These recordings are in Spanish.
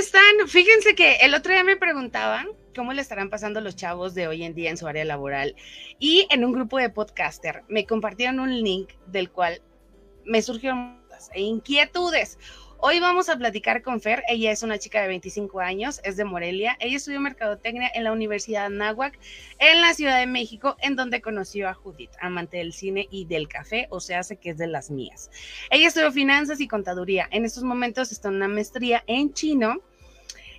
están? Fíjense que el otro día me preguntaban cómo le estarán pasando los chavos de hoy en día en su área laboral y en un grupo de podcaster me compartieron un link del cual me surgieron inquietudes. Hoy vamos a platicar con Fer. Ella es una chica de 25 años, es de Morelia. Ella estudió mercadotecnia en la Universidad Nahuac en la Ciudad de México, en donde conoció a Judith, amante del cine y del café, o sea, hace que es de las mías. Ella estudió finanzas y contaduría. En estos momentos está en una maestría en chino.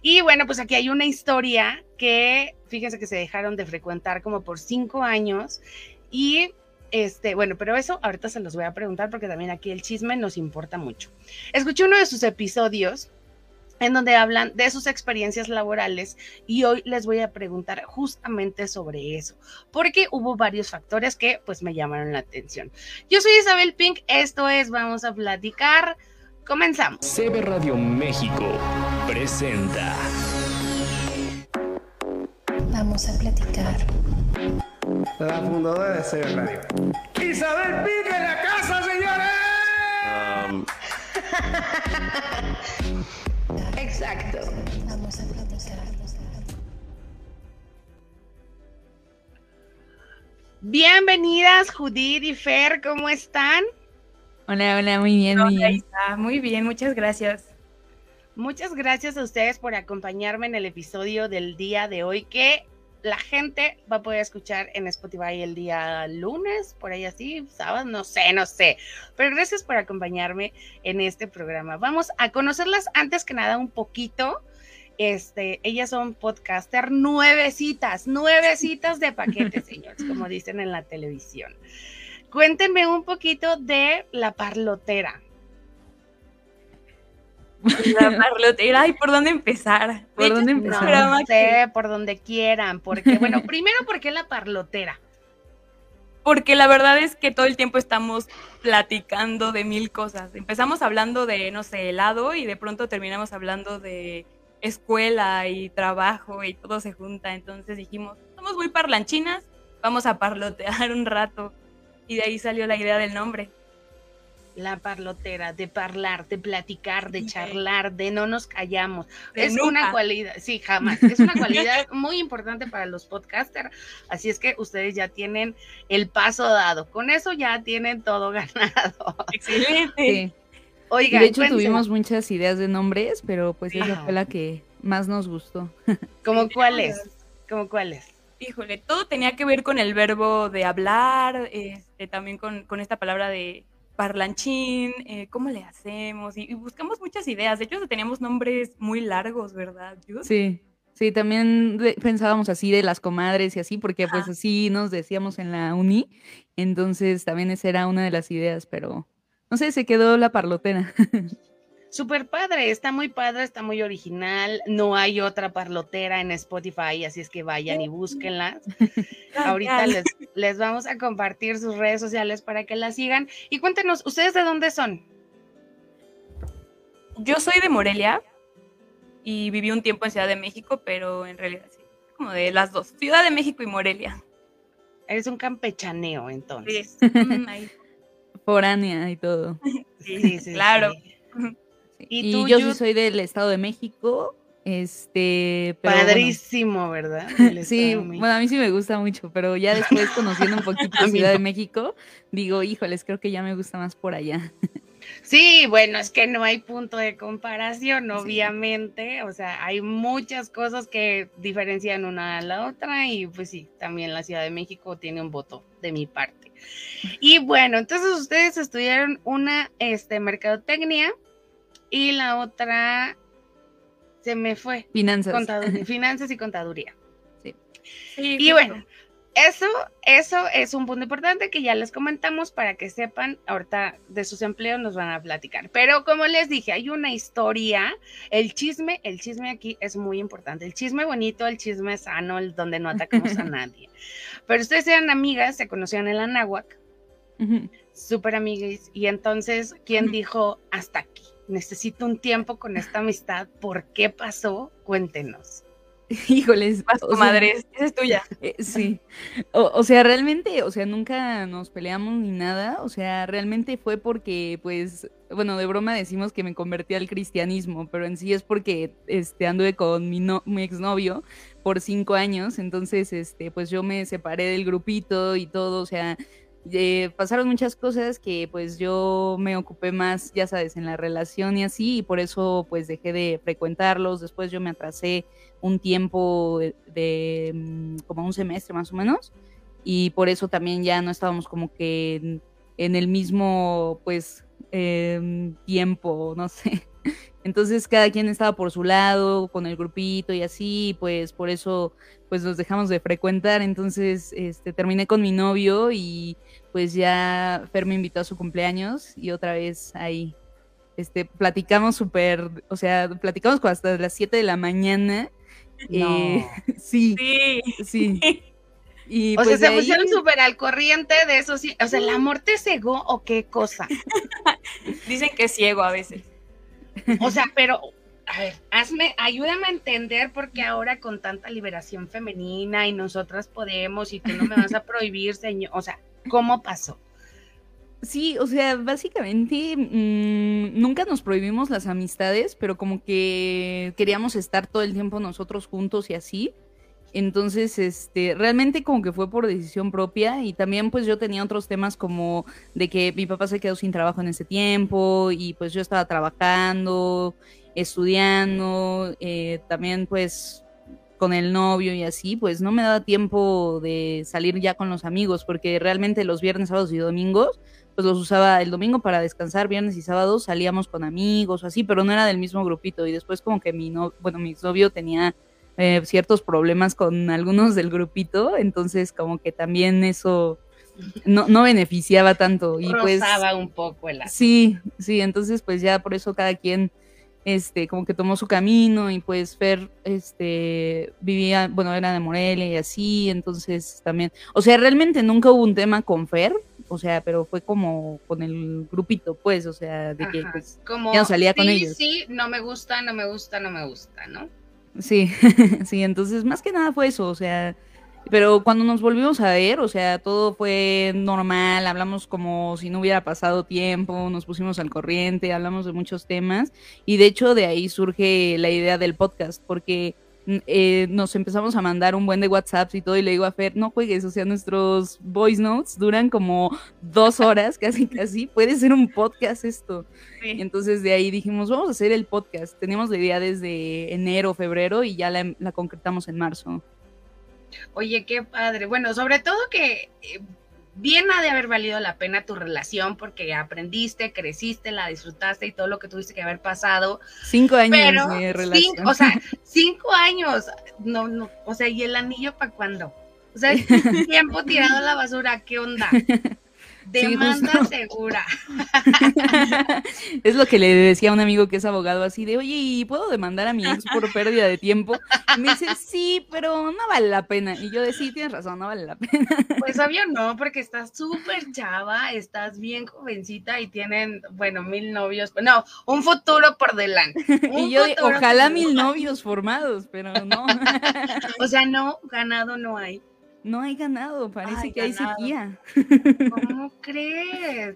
Y bueno, pues aquí hay una historia que, fíjense que se dejaron de frecuentar como por cinco años y este, bueno, pero eso ahorita se los voy a preguntar porque también aquí el chisme nos importa mucho. Escuché uno de sus episodios en donde hablan de sus experiencias laborales y hoy les voy a preguntar justamente sobre eso, porque hubo varios factores que pues me llamaron la atención. Yo soy Isabel Pink, esto es Vamos a platicar, comenzamos. CB Radio México presenta. Vamos a platicar la fundadora de CB Radio. Isabel Pique en la casa, señores. Exacto. Vamos a platicar. Bienvenidas Judith y Fer, ¿cómo están? Hola, hola, muy bien, muy bien. Muy bien, muchas gracias. Muchas gracias a ustedes por acompañarme en el episodio del día de hoy, que la gente va a poder escuchar en Spotify el día lunes, por ahí así, sábado, no sé, no sé. Pero gracias por acompañarme en este programa. Vamos a conocerlas antes que nada un poquito. Este, ellas son podcaster nuevecitas, nuevecitas de paquetes, señores, como dicen en la televisión. Cuéntenme un poquito de la parlotera. La parlotera, ¿y por dónde empezar? ¿Por dónde empezar? No sé, por donde quieran, porque, bueno, primero, ¿por qué la parlotera? Porque la verdad es que todo el tiempo estamos platicando de mil cosas. Empezamos hablando de, no sé, helado y de pronto terminamos hablando de escuela y trabajo y todo se junta. Entonces dijimos, somos muy parlanchinas, vamos a parlotear un rato. Y de ahí salió la idea del nombre la parlotera, de hablar, de platicar, de charlar, de no nos callamos. es una cualidad, sí, jamás. Es una cualidad muy importante para los podcasters. Así es que ustedes ya tienen el paso dado. Con eso ya tienen todo ganado. Excelente. Oiga, de hecho tuvimos muchas ideas de nombres, pero pues esa fue la que más nos gustó. ¿Cómo cuáles? ¿Cómo cuáles? Híjole, todo tenía que ver con el verbo de hablar, este, también con, con esta palabra de parlanchín, eh, cómo le hacemos y, buscamos muchas ideas. De hecho, teníamos nombres muy largos, ¿verdad? Sí. Sí, también pensábamos así de las comadres y así, porque pues así nos decíamos en la uni. Entonces también esa era una de las ideas, pero no sé, se quedó la parlotera. Súper padre, está muy padre, está muy original. No hay otra parlotera en Spotify, así es que vayan y búsquenlas. Ahorita les, les, vamos a compartir sus redes sociales para que la sigan. Y cuéntenos, ¿ustedes de dónde son? Yo soy de Morelia y viví un tiempo en Ciudad de México, pero en realidad sí, como de las dos, Ciudad de México y Morelia. Eres un campechaneo, entonces. Sí. Foránea y todo. Sí, sí, claro. Y, yo sí soy del Estado de México. Este, padrísimo, ¿verdad? sí, bueno, a mí sí me gusta mucho, pero ya después conociendo un poquito la Ciudad de México, digo, híjoles, creo que ya me gusta más por allá. Sí, bueno, es que no hay punto de comparación, obviamente, o sea, hay muchas cosas que diferencian una a la otra y pues sí, también la Ciudad de México tiene un voto de mi parte. Y bueno, entonces ustedes estudiaron una este mercadotecnia y la otra se me fue. Finanzas. finanzas y contaduría. Sí. y bueno, eso, eso es un punto importante que ya les comentamos para que sepan, ahorita de sus empleos nos van a platicar. Pero como les dije, hay una historia, el chisme, el chisme aquí es muy importante. El chisme bonito, el chisme sano, el donde no atacamos a nadie. Pero ustedes eran amigas, se conocían en la náhuac, súper amigas, y entonces, ¿quién dijo hasta aquí? Necesito un tiempo con esta amistad. ¿Por qué pasó? Cuéntenos. Híjoles. Vas, o sea, comadres, esa es tuya. Eh, sí. O, o sea, realmente, o sea, nunca nos peleamos ni nada. O sea, realmente fue porque, pues, bueno, de broma decimos que me convertí al cristianismo, pero en sí es porque este, anduve con mi, no, mi exnovio por cinco años. Entonces, este, pues yo me separé del grupito y todo. O sea, eh, pasaron muchas cosas que pues yo me ocupé más, ya sabes, en la relación y así, y por eso pues dejé de frecuentarlos. Después yo me atrasé un tiempo de, mm, como un semestre más o menos, y por eso también ya no estábamos como que en, en el mismo pues em, tiempo, no sé. Entonces cada quien estaba por su lado, con el grupito y así, pues por eso pues nos dejamos de frecuentar. Entonces este, terminé con mi novio y pues ya Fer me invitó a su cumpleaños y otra vez ahí este, platicamos súper, o sea, platicamos hasta las 7 de la mañana. Eh, sí, Sí. sí. Y O pues sea, se ahí- pusieron súper al corriente de eso. Sí. O sea, ¿el amor te cegó o qué cosa? Dicen que es ciego a veces. O sea, pero, a ver, hazme, ayúdame a entender porque ahora con tanta liberación femenina y nosotras podemos y tú no me vas a prohibir, señor. O sea, ¿cómo pasó? Sí, o sea, básicamente mm, nunca nos prohibimos las amistades, pero como que queríamos estar todo el tiempo nosotros juntos y así. Entonces, este, realmente como que fue por decisión propia y también pues yo tenía otros temas como de que mi papá se quedó sin trabajo en ese tiempo y pues yo estaba trabajando, estudiando, eh, también pues con el novio y así, pues no me daba tiempo de salir ya con los amigos porque realmente los viernes, sábados y domingos pues los usaba el domingo para descansar, viernes y sábados salíamos con amigos o así, pero no era del mismo grupito. Y después como que mi no, bueno, mi exnovio tenía eh, ciertos problemas con algunos del grupito, entonces como que también eso no, no beneficiaba tanto. Y pues un poco el sí, sí, entonces pues ya por eso cada quien este como que tomó su camino y pues Fer este vivía, bueno, era de Morelia y así, entonces también, o sea, realmente nunca hubo un tema con Fer, o sea, pero fue como con el grupito, pues, o sea, de que pues Como, ya no salía con ellos. Sí, no me gusta, no me gusta, no me gusta, ¿no? Sí, sí, entonces más que nada fue eso, o sea, pero cuando nos volvimos a ver, o sea, todo fue normal, hablamos como si no hubiera pasado tiempo, nos pusimos al corriente, hablamos de muchos temas y de hecho de ahí surge la idea del podcast, porque mm, eh, nos empezamos a mandar un buen de WhatsApps y todo y le digo a Fer, no juegues, o sea, nuestros voice notes duran como dos horas, casi, casi, puede ser un podcast esto. Sí. Entonces de ahí dijimos, vamos a hacer el podcast. Teníamos la idea desde enero, febrero y ya la, la concretamos en marzo. Oye, qué padre. Bueno, sobre todo que eh, bien ha de haber valido la pena tu relación porque aprendiste, creciste, la disfrutaste y todo lo que tuviste que haber pasado. Cinco años Pero, de relación. cinco, o sea, cinco años. No, no, o sea, ¿y el anillo para cuándo? O sea, tiempo tirado a la basura, ¿qué onda? Demanda segura. es lo que le decía a un amigo que es abogado así de, oye, ¿y puedo demandar a mi ex por pérdida de tiempo? Y me dice, sí, pero no vale la pena. Y yo de, sí, tienes razón, no vale la pena. Pues obvio no, porque estás súper chava, estás bien jovencita y tienen, bueno, mil novios. No, un futuro por delante. un Y yo, de, ojalá mil novios formados, pero no. O sea, no, ganado no hay. No hay ganado, parece Ay, que hay sequía. ¿Cómo crees?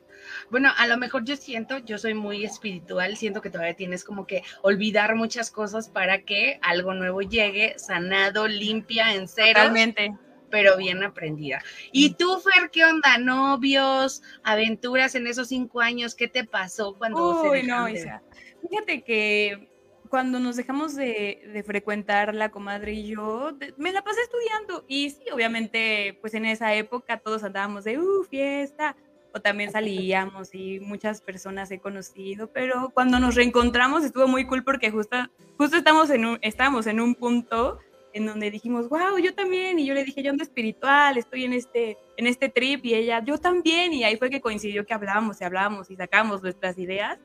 Bueno, a lo mejor yo siento, yo soy muy espiritual, siento que todavía tienes como que olvidar muchas cosas para que algo nuevo llegue, sanado, limpia, en cero, Totalmente. pero bien aprendida. ¿Y tú, Fer, qué onda? ¿Novios, aventuras en esos cinco años? ¿Qué te pasó cuando se Uy, no? Isa. Fíjate que cuando nos dejamos de, de frecuentar la comadre y yo, de- me la pasé estudiando. Y sí, obviamente, pues en esa época todos andábamos de, uh, fiesta. O también salíamos y muchas personas he conocido. Pero cuando nos reencontramos estuvo muy cool porque justo, justo estamos en un, estábamos en un punto en donde dijimos, wow, yo también. Y yo le dije, yo ando espiritual, estoy en este, en este trip. Y ella, yo también. Y ahí fue que coincidió que hablábamos y hablábamos y sacamos nuestras ideas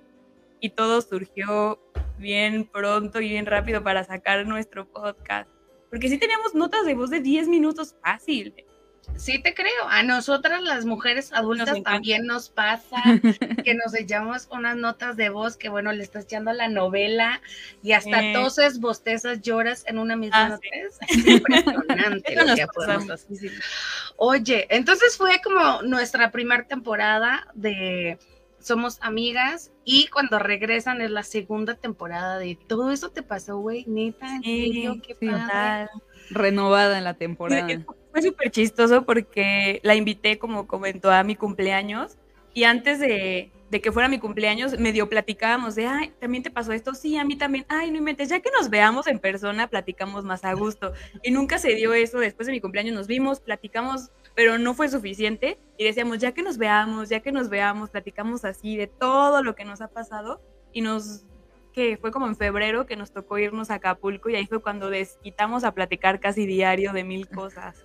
y todo surgió bien pronto y bien rápido para sacar nuestro podcast. Porque sí teníamos notas de voz de 10 minutos fácil. Sí te creo. A nosotras las mujeres adultas también nos pasa que nos echamos unas notas de voz que bueno, le estás echando la novela y hasta Sí. toses, bostezas, lloras en una misma Ah, nota. sí. Es impresionante lo que. Oye, entonces fue como nuestra primera temporada de Somos Amigas y cuando regresan es la segunda temporada de todo eso te pasó, güey, neta, en Sí, serio, qué sí, padre. Renovada en la temporada. Fue súper chistoso porque la invité, como comentó, a mi cumpleaños. Y antes de, de que fuera mi cumpleaños, medio platicábamos de, ay, ¿también te pasó esto? Sí, a mí también. Ay, no inventes, ya que nos veamos en persona, platicamos más a gusto. Y nunca se dio eso. Después de mi cumpleaños nos vimos, platicamos, pero no fue suficiente. Y decíamos, ya que nos veamos, ya que nos veamos, platicamos así de todo lo que nos ha pasado. Y nos, que fue como en febrero que nos tocó irnos a Acapulco y ahí fue cuando desquitamos a platicar casi diario de mil cosas.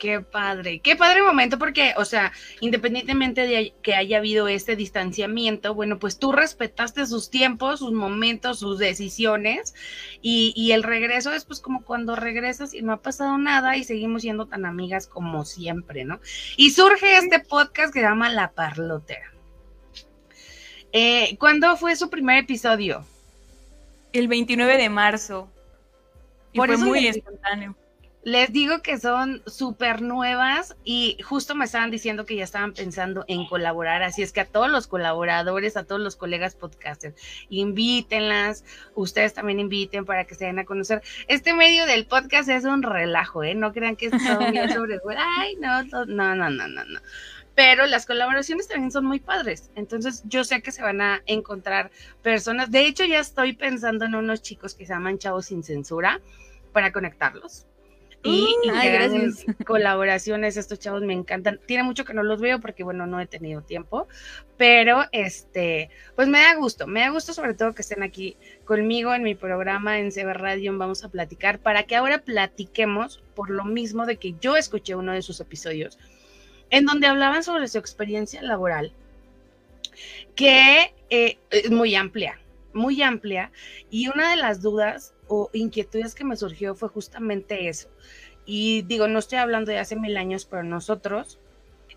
Qué padre, qué padre momento porque, o sea, independientemente de que haya habido este distanciamiento, bueno, pues tú respetaste sus tiempos, sus momentos, sus decisiones y, y el regreso es pues como cuando regresas y no ha pasado nada y seguimos siendo tan amigas como siempre, ¿no? Y surge este podcast que se llama La Parlotera. Eh, ¿Cuándo fue su primer episodio? El 29 de marzo. Y Por fue eso muy espontáneo. Les digo que son súper nuevas y justo me estaban diciendo que ya estaban pensando en colaborar, así es que a todos los colaboradores, a todos los colegas podcasters, invítenlas, ustedes también inviten para que se den a conocer. Este medio del podcast es un relajo, ¿eh? No crean que es todo bien sobre, ay, no, no, no, no, no, no. Pero las colaboraciones también son muy padres, entonces yo sé que se van a encontrar personas, de hecho ya estoy pensando en unos chicos que se llaman Chavos Sin Censura para conectarlos y, y Mm, ay, gracias. colaboraciones. Estos chavos me encantan. Tiene mucho que no los veo porque, bueno, no he tenido tiempo, pero este, pues me da gusto. Me da gusto sobre todo que estén aquí conmigo en mi programa en CB Radio. Vamos a platicar para que ahora platiquemos por lo mismo de que yo escuché uno de sus episodios en donde hablaban sobre su experiencia laboral, que eh, es muy amplia, muy amplia. Y una de las dudas o inquietudes que me surgió fue justamente eso. Y digo, no estoy hablando de hace mil años, pero nosotros,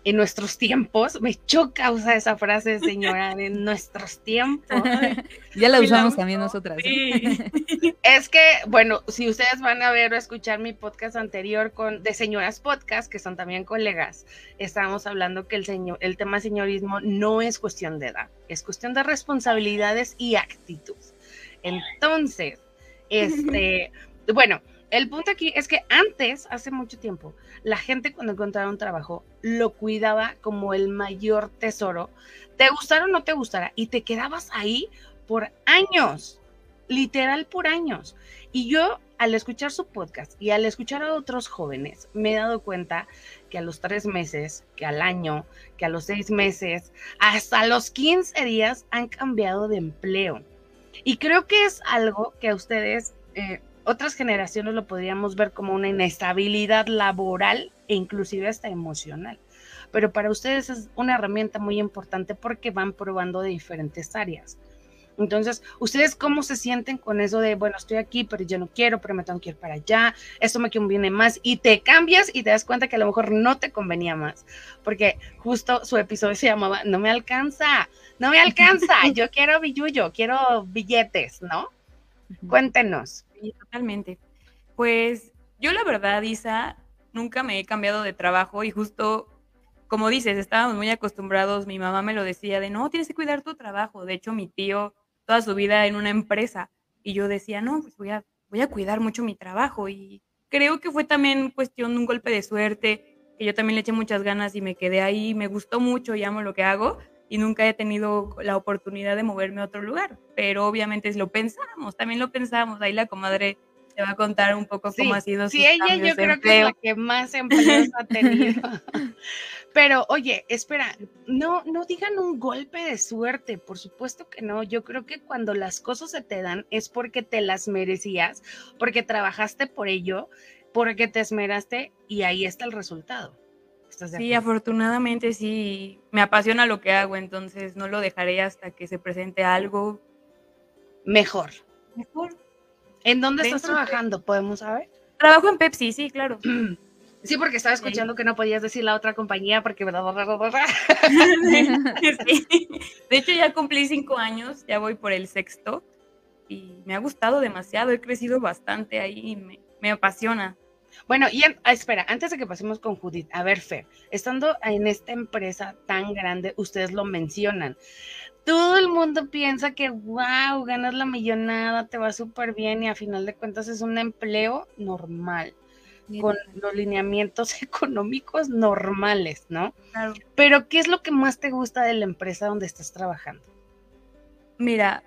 en nuestros tiempos, me choca usar esa frase, señora, en nuestros tiempos. Ya la la usamos uso, también nosotras. ¿eh? Sí. Es que, bueno, si ustedes van a ver o escuchar mi podcast anterior con de señoras podcast, que son también colegas, estábamos hablando que el señor, el tema señorismo no es cuestión de edad, es cuestión de responsabilidades y actitud. Entonces, este, bueno, el punto aquí es que antes, hace mucho tiempo, la gente cuando encontraba un trabajo lo cuidaba como el mayor tesoro, te gustara o no te gustara, y te quedabas ahí por años literal por años. Y yo, al escuchar su podcast y al escuchar a otros jóvenes, me he dado cuenta que a los tres meses, que al año, que a los seis meses, hasta los 15 días han cambiado de empleo. Y creo que es algo que a ustedes, eh, otras generaciones lo podríamos ver como una inestabilidad laboral e inclusive hasta emocional. Pero para ustedes es una herramienta muy importante porque van probando de diferentes áreas. Entonces, ¿ustedes cómo se sienten con eso de, bueno, estoy aquí, pero yo no quiero, pero me tengo que ir para allá, esto me conviene más? Y te cambias y te das cuenta que a lo mejor no te convenía más, porque justo su episodio se llamaba, no me alcanza, no me alcanza, yo quiero billuyo, quiero billetes, ¿no? Cuéntenos. Sí, totalmente. Pues yo la verdad, Isa, nunca me he cambiado de trabajo y justo, como dices, estábamos muy acostumbrados, mi mamá me lo decía de, no, tienes que cuidar tu trabajo. De hecho, mi tío toda su vida en una empresa y yo decía, no, pues voy a, voy a cuidar mucho mi trabajo y creo que fue también cuestión de un golpe de suerte, que yo también le eché muchas ganas y me quedé ahí, me gustó mucho y amo lo que hago y nunca he tenido la oportunidad de moverme a otro lugar, pero obviamente lo pensamos, también lo pensamos, ahí la comadre te va a contar un poco cómo ha sido Sí, sus ella yo creo que es la que más empleos ha tenido. Pero oye, espera, no, no digan un golpe de suerte, por supuesto que no. Yo creo que cuando las cosas se te dan es porque te las merecías, porque trabajaste por ello, porque te esmeraste y ahí está el resultado. ¿Estás de Sí, afortunadamente sí, me apasiona lo que hago, entonces no lo dejaré hasta que se presente algo Mejor. mejor. ¿En dónde estás de- trabajando? ¿Podemos saber? Trabajo en Pepsi, sí, claro. Sí, porque estaba escuchando que no podías decir la otra compañía porque... Sí. De hecho, ya cumplí cinco años, ya voy por el sexto y me ha gustado demasiado, he crecido bastante ahí, me, me apasiona. Bueno, y en- espera, antes de que pasemos con Judith, a ver, Fer, estando en esta empresa tan grande, ustedes lo mencionan. Todo el mundo piensa que, wow, ganas la millonada, te va súper bien y a final de cuentas es un empleo normal, con los lineamientos económicos normales, ¿no? Claro. Pero, ¿qué es lo que más te gusta de la empresa donde estás trabajando? Mira,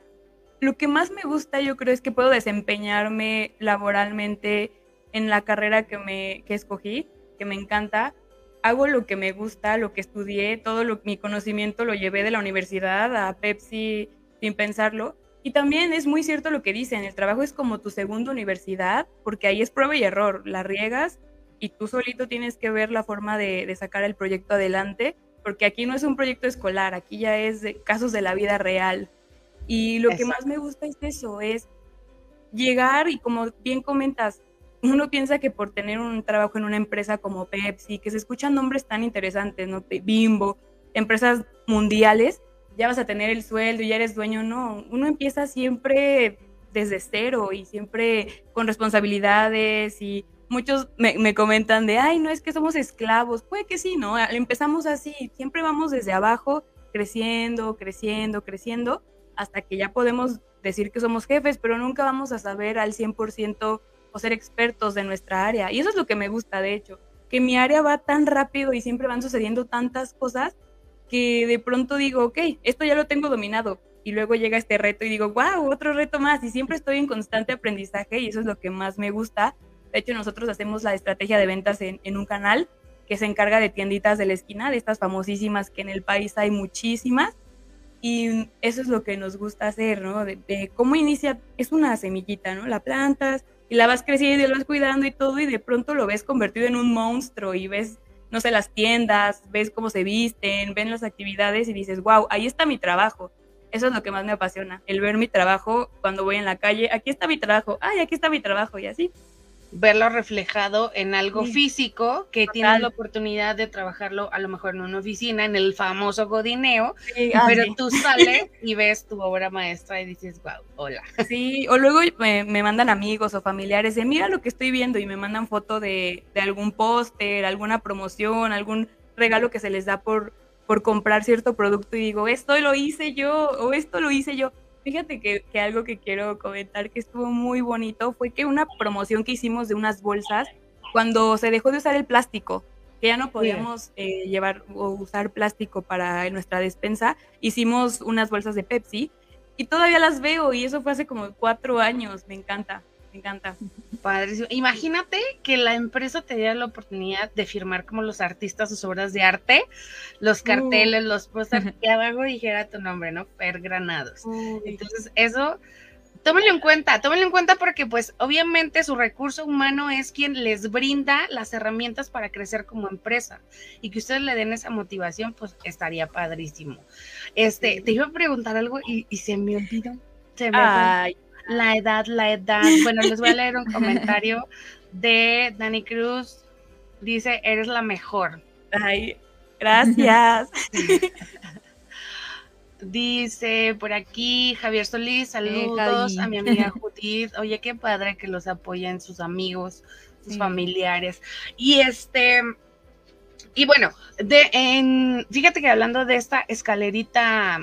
lo que más me gusta yo creo es que puedo desempeñarme laboralmente en la carrera que me que escogí, que me encanta. Hago lo que me gusta, lo que estudié, todo lo, mi conocimiento lo llevé de la universidad a Pepsi sin pensarlo. Y también es muy cierto lo que dicen, el trabajo es como tu segunda universidad, porque ahí es prueba y error, la riegas y tú solito tienes que ver la forma de, de sacar el proyecto adelante, porque aquí no es un proyecto escolar, aquí ya es de casos de la vida real. Y lo que más me gusta es eso, es llegar y como bien comentas, uno piensa que por tener un trabajo en una empresa como Pepsi, que se escuchan nombres tan interesantes, ¿no? Bimbo, empresas mundiales, ya vas a tener el sueldo y ya eres dueño, no, uno empieza siempre desde cero y siempre con responsabilidades y muchos me, me, comentan de, ay, no es que somos esclavos, puede que sí, ¿no? Empezamos así, siempre vamos desde abajo, creciendo, creciendo, creciendo, hasta que ya podemos decir que somos jefes, pero nunca vamos a saber al 100% o ser expertos de nuestra área. Y eso es lo que me gusta, de hecho, que mi área va tan rápido y siempre van sucediendo tantas cosas que de pronto digo, ok, esto ya lo tengo dominado. Y luego llega este reto y digo, wow, otro reto más. Y siempre estoy en constante aprendizaje y eso es lo que más me gusta. De hecho, nosotros hacemos la estrategia de ventas en, en un canal que se encarga de tienditas de la esquina, de estas famosísimas que en el país hay muchísimas. Y eso es lo que nos gusta hacer, ¿no? De, de, cómo inicia, es una semillita, ¿no? La plantas y la vas creciendo y la vas cuidando y todo, y de pronto lo ves convertido en un monstruo y ves, no sé, las tiendas, ves cómo se visten, ven las actividades y dices, wow, ahí está mi trabajo. Eso es lo que más me apasiona, el ver mi trabajo cuando voy en la calle, aquí está mi trabajo, ay, aquí está mi trabajo y así verlo reflejado en algo sí. físico que Total. tienes la oportunidad de trabajarlo a lo mejor en una oficina, en el famoso godineo, sí, ah, pero sí. tú sales y ves tu obra maestra y dices, wow, hola. Sí, o luego me, me, mandan amigos o familiares de, mira lo que estoy viendo y me mandan foto de, de algún póster, alguna promoción, algún regalo que se les da por, por comprar cierto producto y digo, esto lo hice yo o esto lo hice yo. Fíjate que, que, algo que quiero comentar que estuvo muy bonito fue que una promoción que hicimos de unas bolsas, cuando se dejó de usar el plástico, que ya no podíamos eh, llevar o usar plástico para nuestra despensa, hicimos unas bolsas de Pepsi y todavía las veo y eso fue hace como cuatro años, me encanta. Me encanta. Padrísimo. Imagínate que la empresa te diera la oportunidad de firmar como los artistas sus obras de arte, los carteles, uh. los pósters, y abajo dijera tu nombre, ¿no? Per Granados. Uh. Entonces, eso, tómenlo en cuenta, tómenlo en cuenta porque, pues, obviamente su recurso humano es quien les brinda las herramientas para crecer como empresa y que ustedes le den esa motivación, pues, estaría padrísimo. Este, te iba a preguntar algo y, y se me olvidó. Se me Ay. Fue la edad, la edad. Bueno, les voy a leer un comentario de Dani Cruz. Dice, eres la mejor. Ay, gracias. Dice por aquí Javier Solís, saludos a mi amiga Judith. Oye, qué padre que los apoyen sus amigos, sus sí. familiares. Y este, y bueno, de, en, fíjate que hablando de esta escalerita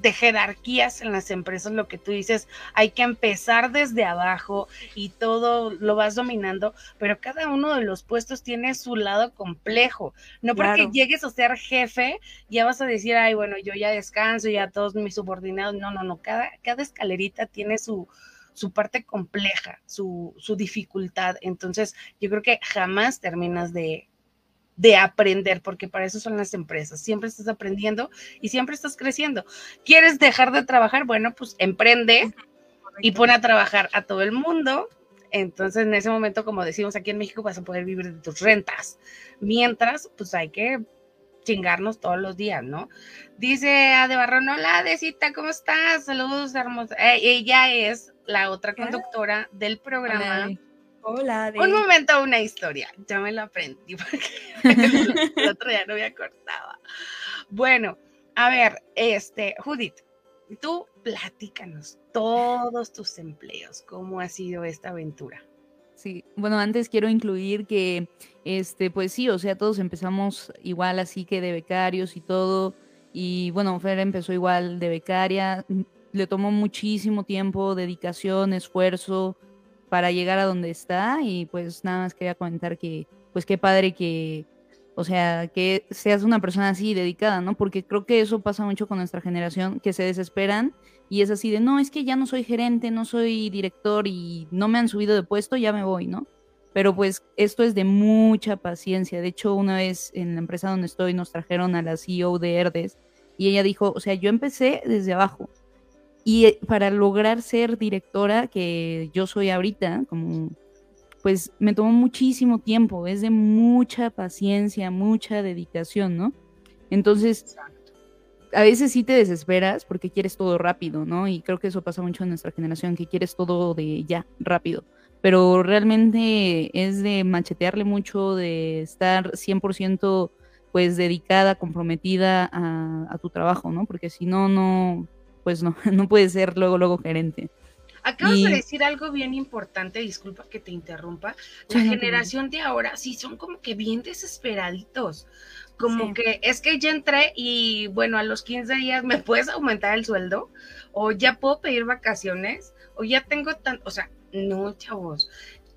de jerarquías en las empresas, lo que tú dices, hay que empezar desde abajo y todo lo vas dominando, pero cada uno de los puestos tiene su lado complejo. No porque claro. llegues a ser jefe, ya vas a decir, ay, bueno, yo ya descanso, ya todos mis subordinados. No, no, no, cada, cada escalerita tiene su, su parte compleja, su, su dificultad. Entonces, yo creo que jamás terminas de, de aprender, porque para eso son las empresas. Siempre estás aprendiendo y siempre estás creciendo. ¿Quieres dejar de trabajar? Bueno, pues emprende y pone a trabajar a todo el mundo. Entonces, en ese momento, como decimos aquí en México, vas a poder vivir de tus rentas. Mientras, pues hay que chingarnos todos los días, ¿no? Dice Ade Barrón, hola, Adecita, ¿cómo estás? Saludos, hermosa. Eh, ella es la otra conductora del programa. Hola, de... Un momento, una historia. Ya me lo aprendí porque el otro día no me acordaba. Bueno, a ver, este, Judith, tú platícanos todos tus empleos, cómo ha sido esta aventura. Sí, bueno, antes quiero incluir que, este, pues sí, o sea, todos empezamos igual así que de becarios y todo, y bueno, Fer empezó igual de becaria, le tomó muchísimo tiempo, dedicación, esfuerzo para llegar a donde está, y pues nada más quería comentar que, pues qué padre que, o sea, que seas una persona así dedicada, ¿no? Porque creo que eso pasa mucho con nuestra generación, que se desesperan y es así de, no, es que ya no soy gerente, no soy director y no me han subido de puesto, ya me voy, ¿no? Pero pues esto es de mucha paciencia. De hecho, una vez en la empresa donde estoy nos trajeron a la CEO de Herdes y ella dijo, o sea, yo empecé desde abajo. Y eh, para lograr ser directora, que yo soy ahorita, como, pues me tomó muchísimo tiempo, es de mucha paciencia, mucha dedicación, ¿no? Entonces, a veces sí te desesperas porque quieres todo rápido, ¿no? Y creo que eso pasa mucho en nuestra generación, que quieres todo de ya, rápido. Pero realmente es de machetearle mucho, de estar 100% pues dedicada, comprometida a, a tu trabajo, ¿no? Porque si no, no, pues no, no puedes ser luego, luego gerente. Acabas Y- de decir algo bien importante, disculpa que te interrumpa. La Sí, no, generación de ahora sí son como que bien desesperaditos. Como Sí. que es que ya entré y bueno, a los 15 días me puedes aumentar el sueldo o ya puedo pedir vacaciones o ya tengo tan, o sea, no, chavos.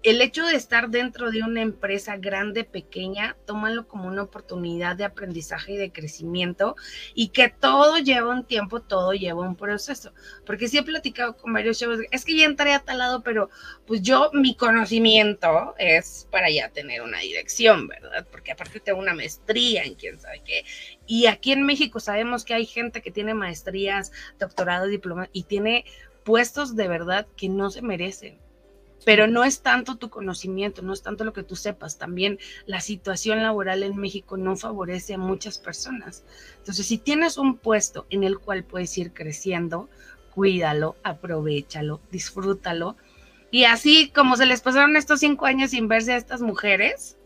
El hecho de estar dentro de una empresa grande, pequeña, tómalo como una oportunidad de aprendizaje y de crecimiento y que todo lleva un tiempo, todo lleva un proceso. Porque sí he platicado con varios chavos, es que ya entré a tal lado, pero pues yo, mi conocimiento es para ya tener una dirección, ¿verdad? Porque aparte tengo una maestría en quién sabe qué. Y aquí en México sabemos que hay gente que tiene maestrías, doctorado, diploma y tiene puestos de verdad que no se merecen. Pero no es tanto tu conocimiento, no es tanto lo que tú sepas, también la situación laboral en México no favorece a muchas personas. Entonces, si tienes un puesto en el cual puedes ir creciendo, cuídalo, aprovechalo, disfrútalo. Y así como se les pasaron estos cinco años sin verse a estas mujeres,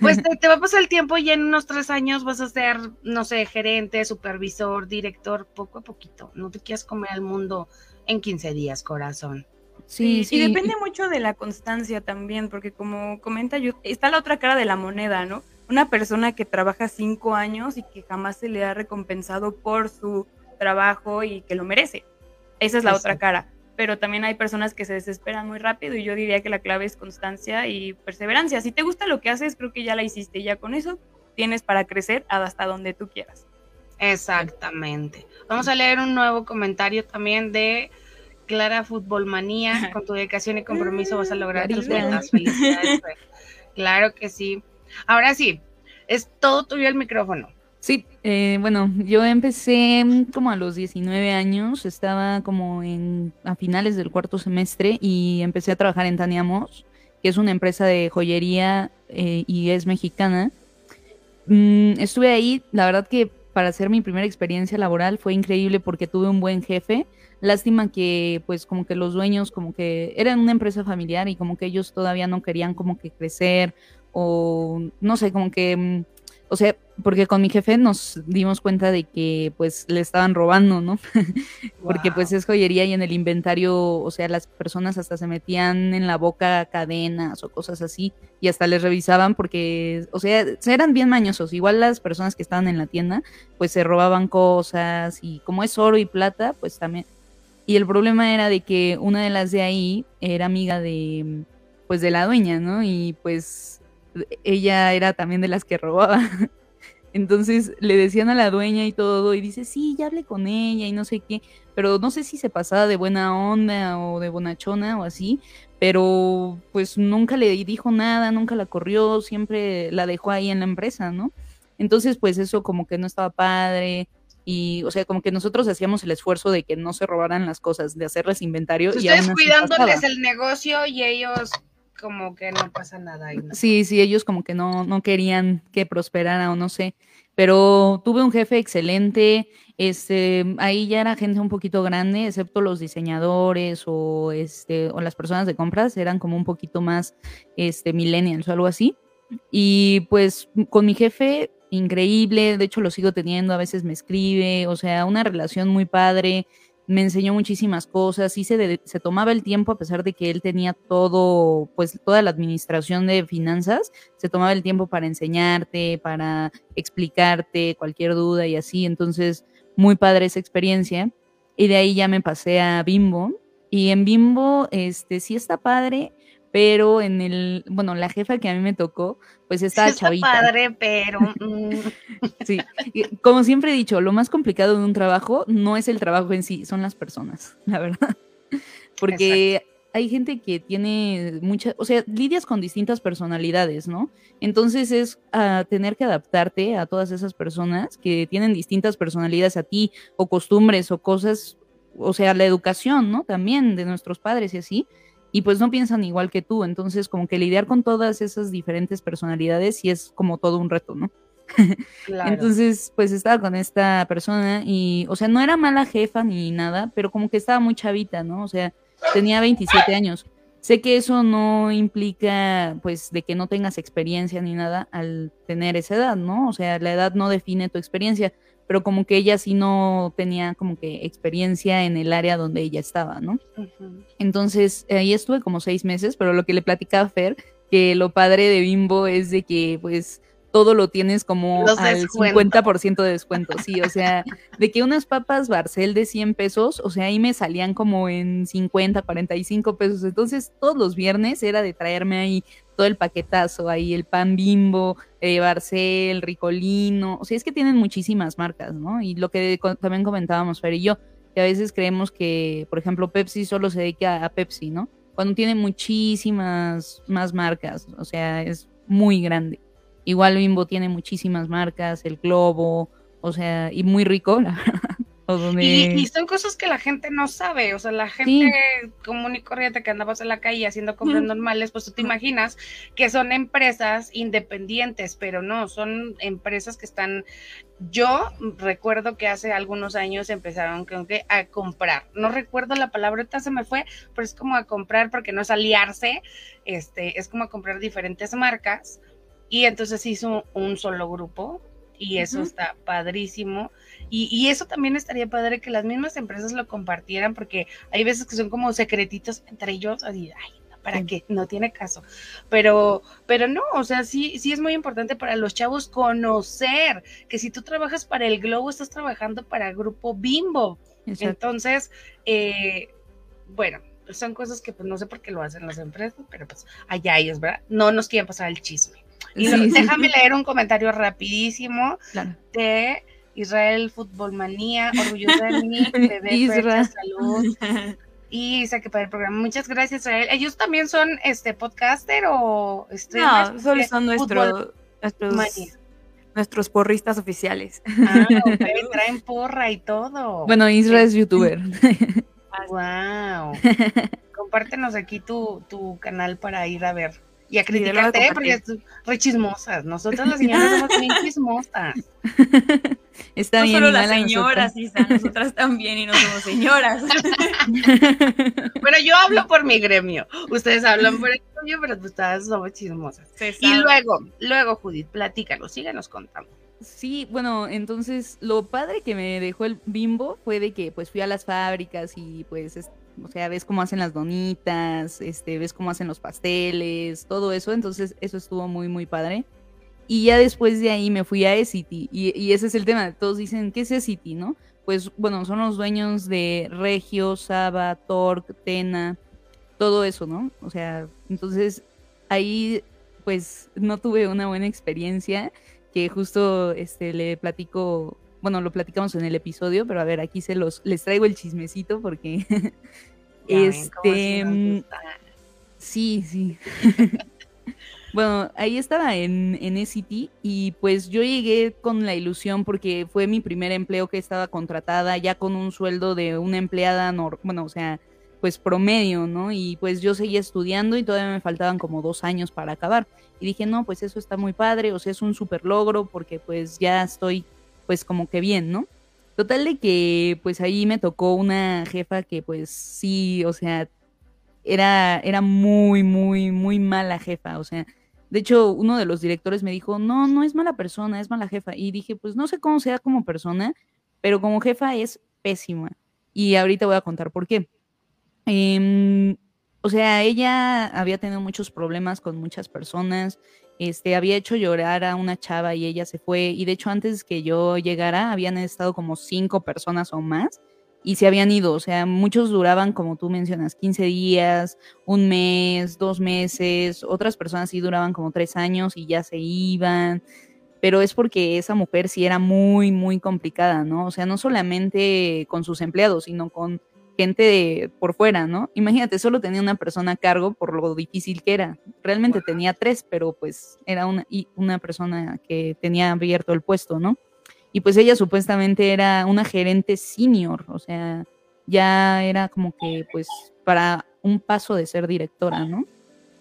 pues te, te va a pasar el tiempo y en unos tres años vas a ser, no sé, gerente, supervisor, director, poco a poquito. No te quieras comer al mundo en 15 días, corazón. Sí, sí. Y depende mucho de la constancia también, porque como comenta yo, está la otra cara de la moneda, ¿no? Una persona que trabaja cinco años y que jamás se le ha recompensado por su trabajo y que lo merece. Esa es la otra cara. Pero también hay personas que se desesperan muy rápido y yo diría que la clave es constancia y perseverancia. Si te gusta lo que haces, creo que ya la hiciste. y Ya con eso tienes para crecer hasta donde tú quieras. Exactamente. Vamos a leer un nuevo comentario también de Clara Futbolmanía. Con tu dedicación y compromiso vas a lograr tus metas. Felicidades. Claro que sí. Ahora sí, es todo tuyo el micrófono. Sí, eh, bueno, yo empecé mm, como a los 19 años, estaba como en a finales del cuarto semestre y empecé a trabajar en Taniamos, que es una empresa de joyería eh, y es mexicana. Mm, estuve ahí, la verdad que para hacer mi primera experiencia laboral fue increíble porque tuve un buen jefe. Lástima que pues como que los dueños como que eran una empresa familiar y como que ellos todavía no querían como que crecer o no sé, como que mm, o sea, porque con mi jefe nos dimos cuenta de que pues le estaban robando, ¿no? porque pues es joyería y en el inventario, o sea, las personas hasta se metían en la boca cadenas o cosas así y hasta les revisaban porque, o sea, eran bien mañosos. Igual las personas que estaban en la tienda, pues se robaban cosas y como es oro y plata, pues también. Y el problema era de que una de las de ahí era amiga de, pues de la dueña, ¿no? Y pues ella era también de las que robaba. Entonces le decían a la dueña y todo, y dice, sí, ya hablé con ella y no sé qué, pero no sé si se pasaba de buena onda o de bonachona o así, pero pues nunca le dijo nada, nunca la corrió, siempre la dejó ahí en la empresa, ¿no? Entonces pues eso como que no estaba padre y, o sea, como que nosotros hacíamos el esfuerzo de que no se robaran las cosas, de hacerles inventario. y Ustedes cuidándoles el negocio y ellos como que no pasa nada. No. Sí, sí, ellos como que no, no querían que prosperara o no sé. Pero tuve un jefe excelente, este, ahí ya era gente un poquito grande, excepto los diseñadores o, este, o las personas de compras, eran como un poquito más este, millennials o algo así. Y pues con mi jefe, increíble, de hecho lo sigo teniendo, a veces me escribe, o sea, una relación muy padre, me enseñó muchísimas cosas, sí se, se tomaba el tiempo a pesar de que él tenía todo, pues toda la administración de finanzas, se tomaba el tiempo para enseñarte, para explicarte cualquier duda y así, entonces muy padre esa experiencia. Y de ahí ya me pasé a Bimbo. Y en Bimbo, este, sí está padre, pero en el, bueno, la jefa que a mí me tocó, pues Sí estaba está chavita. padre, pero mm, Sí, como siempre he dicho, lo más complicado de un trabajo no es el trabajo en sí, son las personas, la verdad. Porque hay gente que tiene muchas, o sea, lidias con distintas personalidades, ¿no? Entonces es ah, tener que adaptarte a todas esas personas que tienen distintas personalidades a ti, o costumbres, o cosas, o sea, la educación, ¿no? También de nuestros padres y así. Y pues no piensan igual que tú, entonces como que lidiar con todas esas diferentes personalidades sí es como todo un reto, ¿no? claro. Entonces, pues estaba con esta persona y, o sea, no era mala jefa ni nada, pero como que estaba muy chavita, ¿no? O sea, tenía 27 años. Sé que eso no implica, pues, de que no tengas experiencia ni nada al tener esa edad, ¿no? O sea, la edad no define tu experiencia, pero como que ella sí no tenía como que experiencia en el área donde ella estaba, ¿no? Entonces, ahí estuve como seis meses, pero lo que le platicaba a Fer, que lo padre de Bimbo es de que, pues, todo lo tienes como Los al descuentos. 50% de descuento, sí, o sea, de que unas papas Barcel de 100 pesos, o sea, ahí me salían como en 50, 45 pesos, entonces todos los viernes era de traerme ahí todo el paquetazo, ahí el pan Bimbo, eh, Barcel, Ricolino, o sea, es que tienen muchísimas marcas, ¿no? Y lo que también comentábamos Fer y yo, que a veces creemos que, por ejemplo, Pepsi solo se dedica a Pepsi, ¿no? Cuando tiene muchísimas más marcas, o sea, es muy grande. Igual Bimbo tiene muchísimas marcas, el Globo, o sea, y muy rico, la. Donde... Y, y son cosas que la gente no sabe, o sea, la gente común y corriente que andabas en la calle haciendo compras Mm. normales, pues tú te imaginas que son empresas independientes, pero no, son empresas que están, yo recuerdo que hace algunos años empezaron creo que a comprar, no recuerdo la palabra, ahorita se me fue, pero es como a comprar porque no es aliarse, este, es como a comprar diferentes marcas y entonces hizo un solo grupo y eso está padrísimo. Y, y eso también estaría padre que las mismas empresas lo compartieran, porque hay veces que son como secretitos entre ellos, así, ay, ¿para Sí. qué? No tiene caso. Pero, pero no, o sea, sí, sí es muy importante para los chavos conocer que si tú trabajas para el Globo, estás trabajando para el grupo Bimbo. Exacto. Entonces, eh, bueno, son cosas que pues no sé por qué lo hacen las empresas, pero pues allá ellos, ¿verdad? No nos quieren pasar el chisme. Y Sí, no- sí, déjame leer un comentario rapidísimo claro. de Israel Fútbol Manía, orgullosa de mí, bebé Isra. Fercha, salud. Y dice que para el programa. Muchas gracias, Israel. ¿Ellos también son este podcaster o streamers? No, solo son nuestro, nuestros, Manía. nuestros porristas oficiales. Ah, ok, traen porra y todo. Bueno, Isra es youtuber. Wow. Compártenos aquí tu, tu canal para ir a ver y a criticarte, ¿eh? porque es re chismosas. Nosotras las señoras somos bien chismosas. Está no bien. solo las señoras, Isa, nosotras también y no somos señoras. Bueno, yo hablo por mi gremio. Ustedes hablan por el gremio, pero todas somos chismosas. Y luego, luego, Judith, platícanos, síganos contando. Sí, bueno, entonces lo padre que me dejó el bimbo fue de que pues fui a las fábricas y pues, es- o sea, ves cómo hacen las donitas, este, ves cómo hacen los pasteles, todo eso, entonces eso estuvo muy, muy padre. Y ya después de ahí me fui a Essity y, y ese es el tema, todos dicen, ¿qué es Essity, no? Pues bueno, son los dueños de Regio, Saba, Torque, Tena, todo eso, ¿no? O sea, entonces ahí pues no tuve una buena experiencia que justo este le platico, bueno, lo platicamos en el episodio, pero a ver, aquí se los les traigo el chismecito porque Ya este mm, sí, sí. bueno, ahí estaba en, en SCT y pues yo llegué con la ilusión porque fue mi primer empleo que estaba contratada ya con un sueldo de una empleada, nor- bueno, o sea, pues promedio, ¿no? Y pues yo seguía estudiando y todavía me faltaban como dos años para acabar. Y dije, no, pues eso está muy padre, o sea, es un súper logro porque pues ya estoy pues como que bien, ¿no? Total de que pues ahí me tocó una jefa que pues sí, o sea, era, era muy, muy, muy mala jefa, o sea, de hecho uno de los directores me dijo, no, no es mala persona, es mala jefa. Y dije, pues no sé cómo sea como persona, pero como jefa es pésima. Y ahorita voy a contar por qué. Em, o sea, ella había tenido muchos problemas con muchas personas, este, había hecho llorar a una chava y ella se fue, y de hecho antes que yo llegara habían estado como cinco personas o más y se habían ido, o sea, muchos duraban, como tú mencionas, 15 días, un mes, dos meses, otras personas sí duraban como tres años y ya se iban, pero es porque esa mujer sí era muy, muy complicada, ¿no? O sea, no solamente con sus empleados, sino con gente de, por fuera, ¿no? Imagínate, solo tenía una persona a cargo por lo difícil que era. Realmente tenía tres, pero pues era una, y una persona que tenía abierto el puesto, ¿no? Y pues ella supuestamente era una gerente senior, o sea, ya era como que pues para un paso de ser directora, ¿no?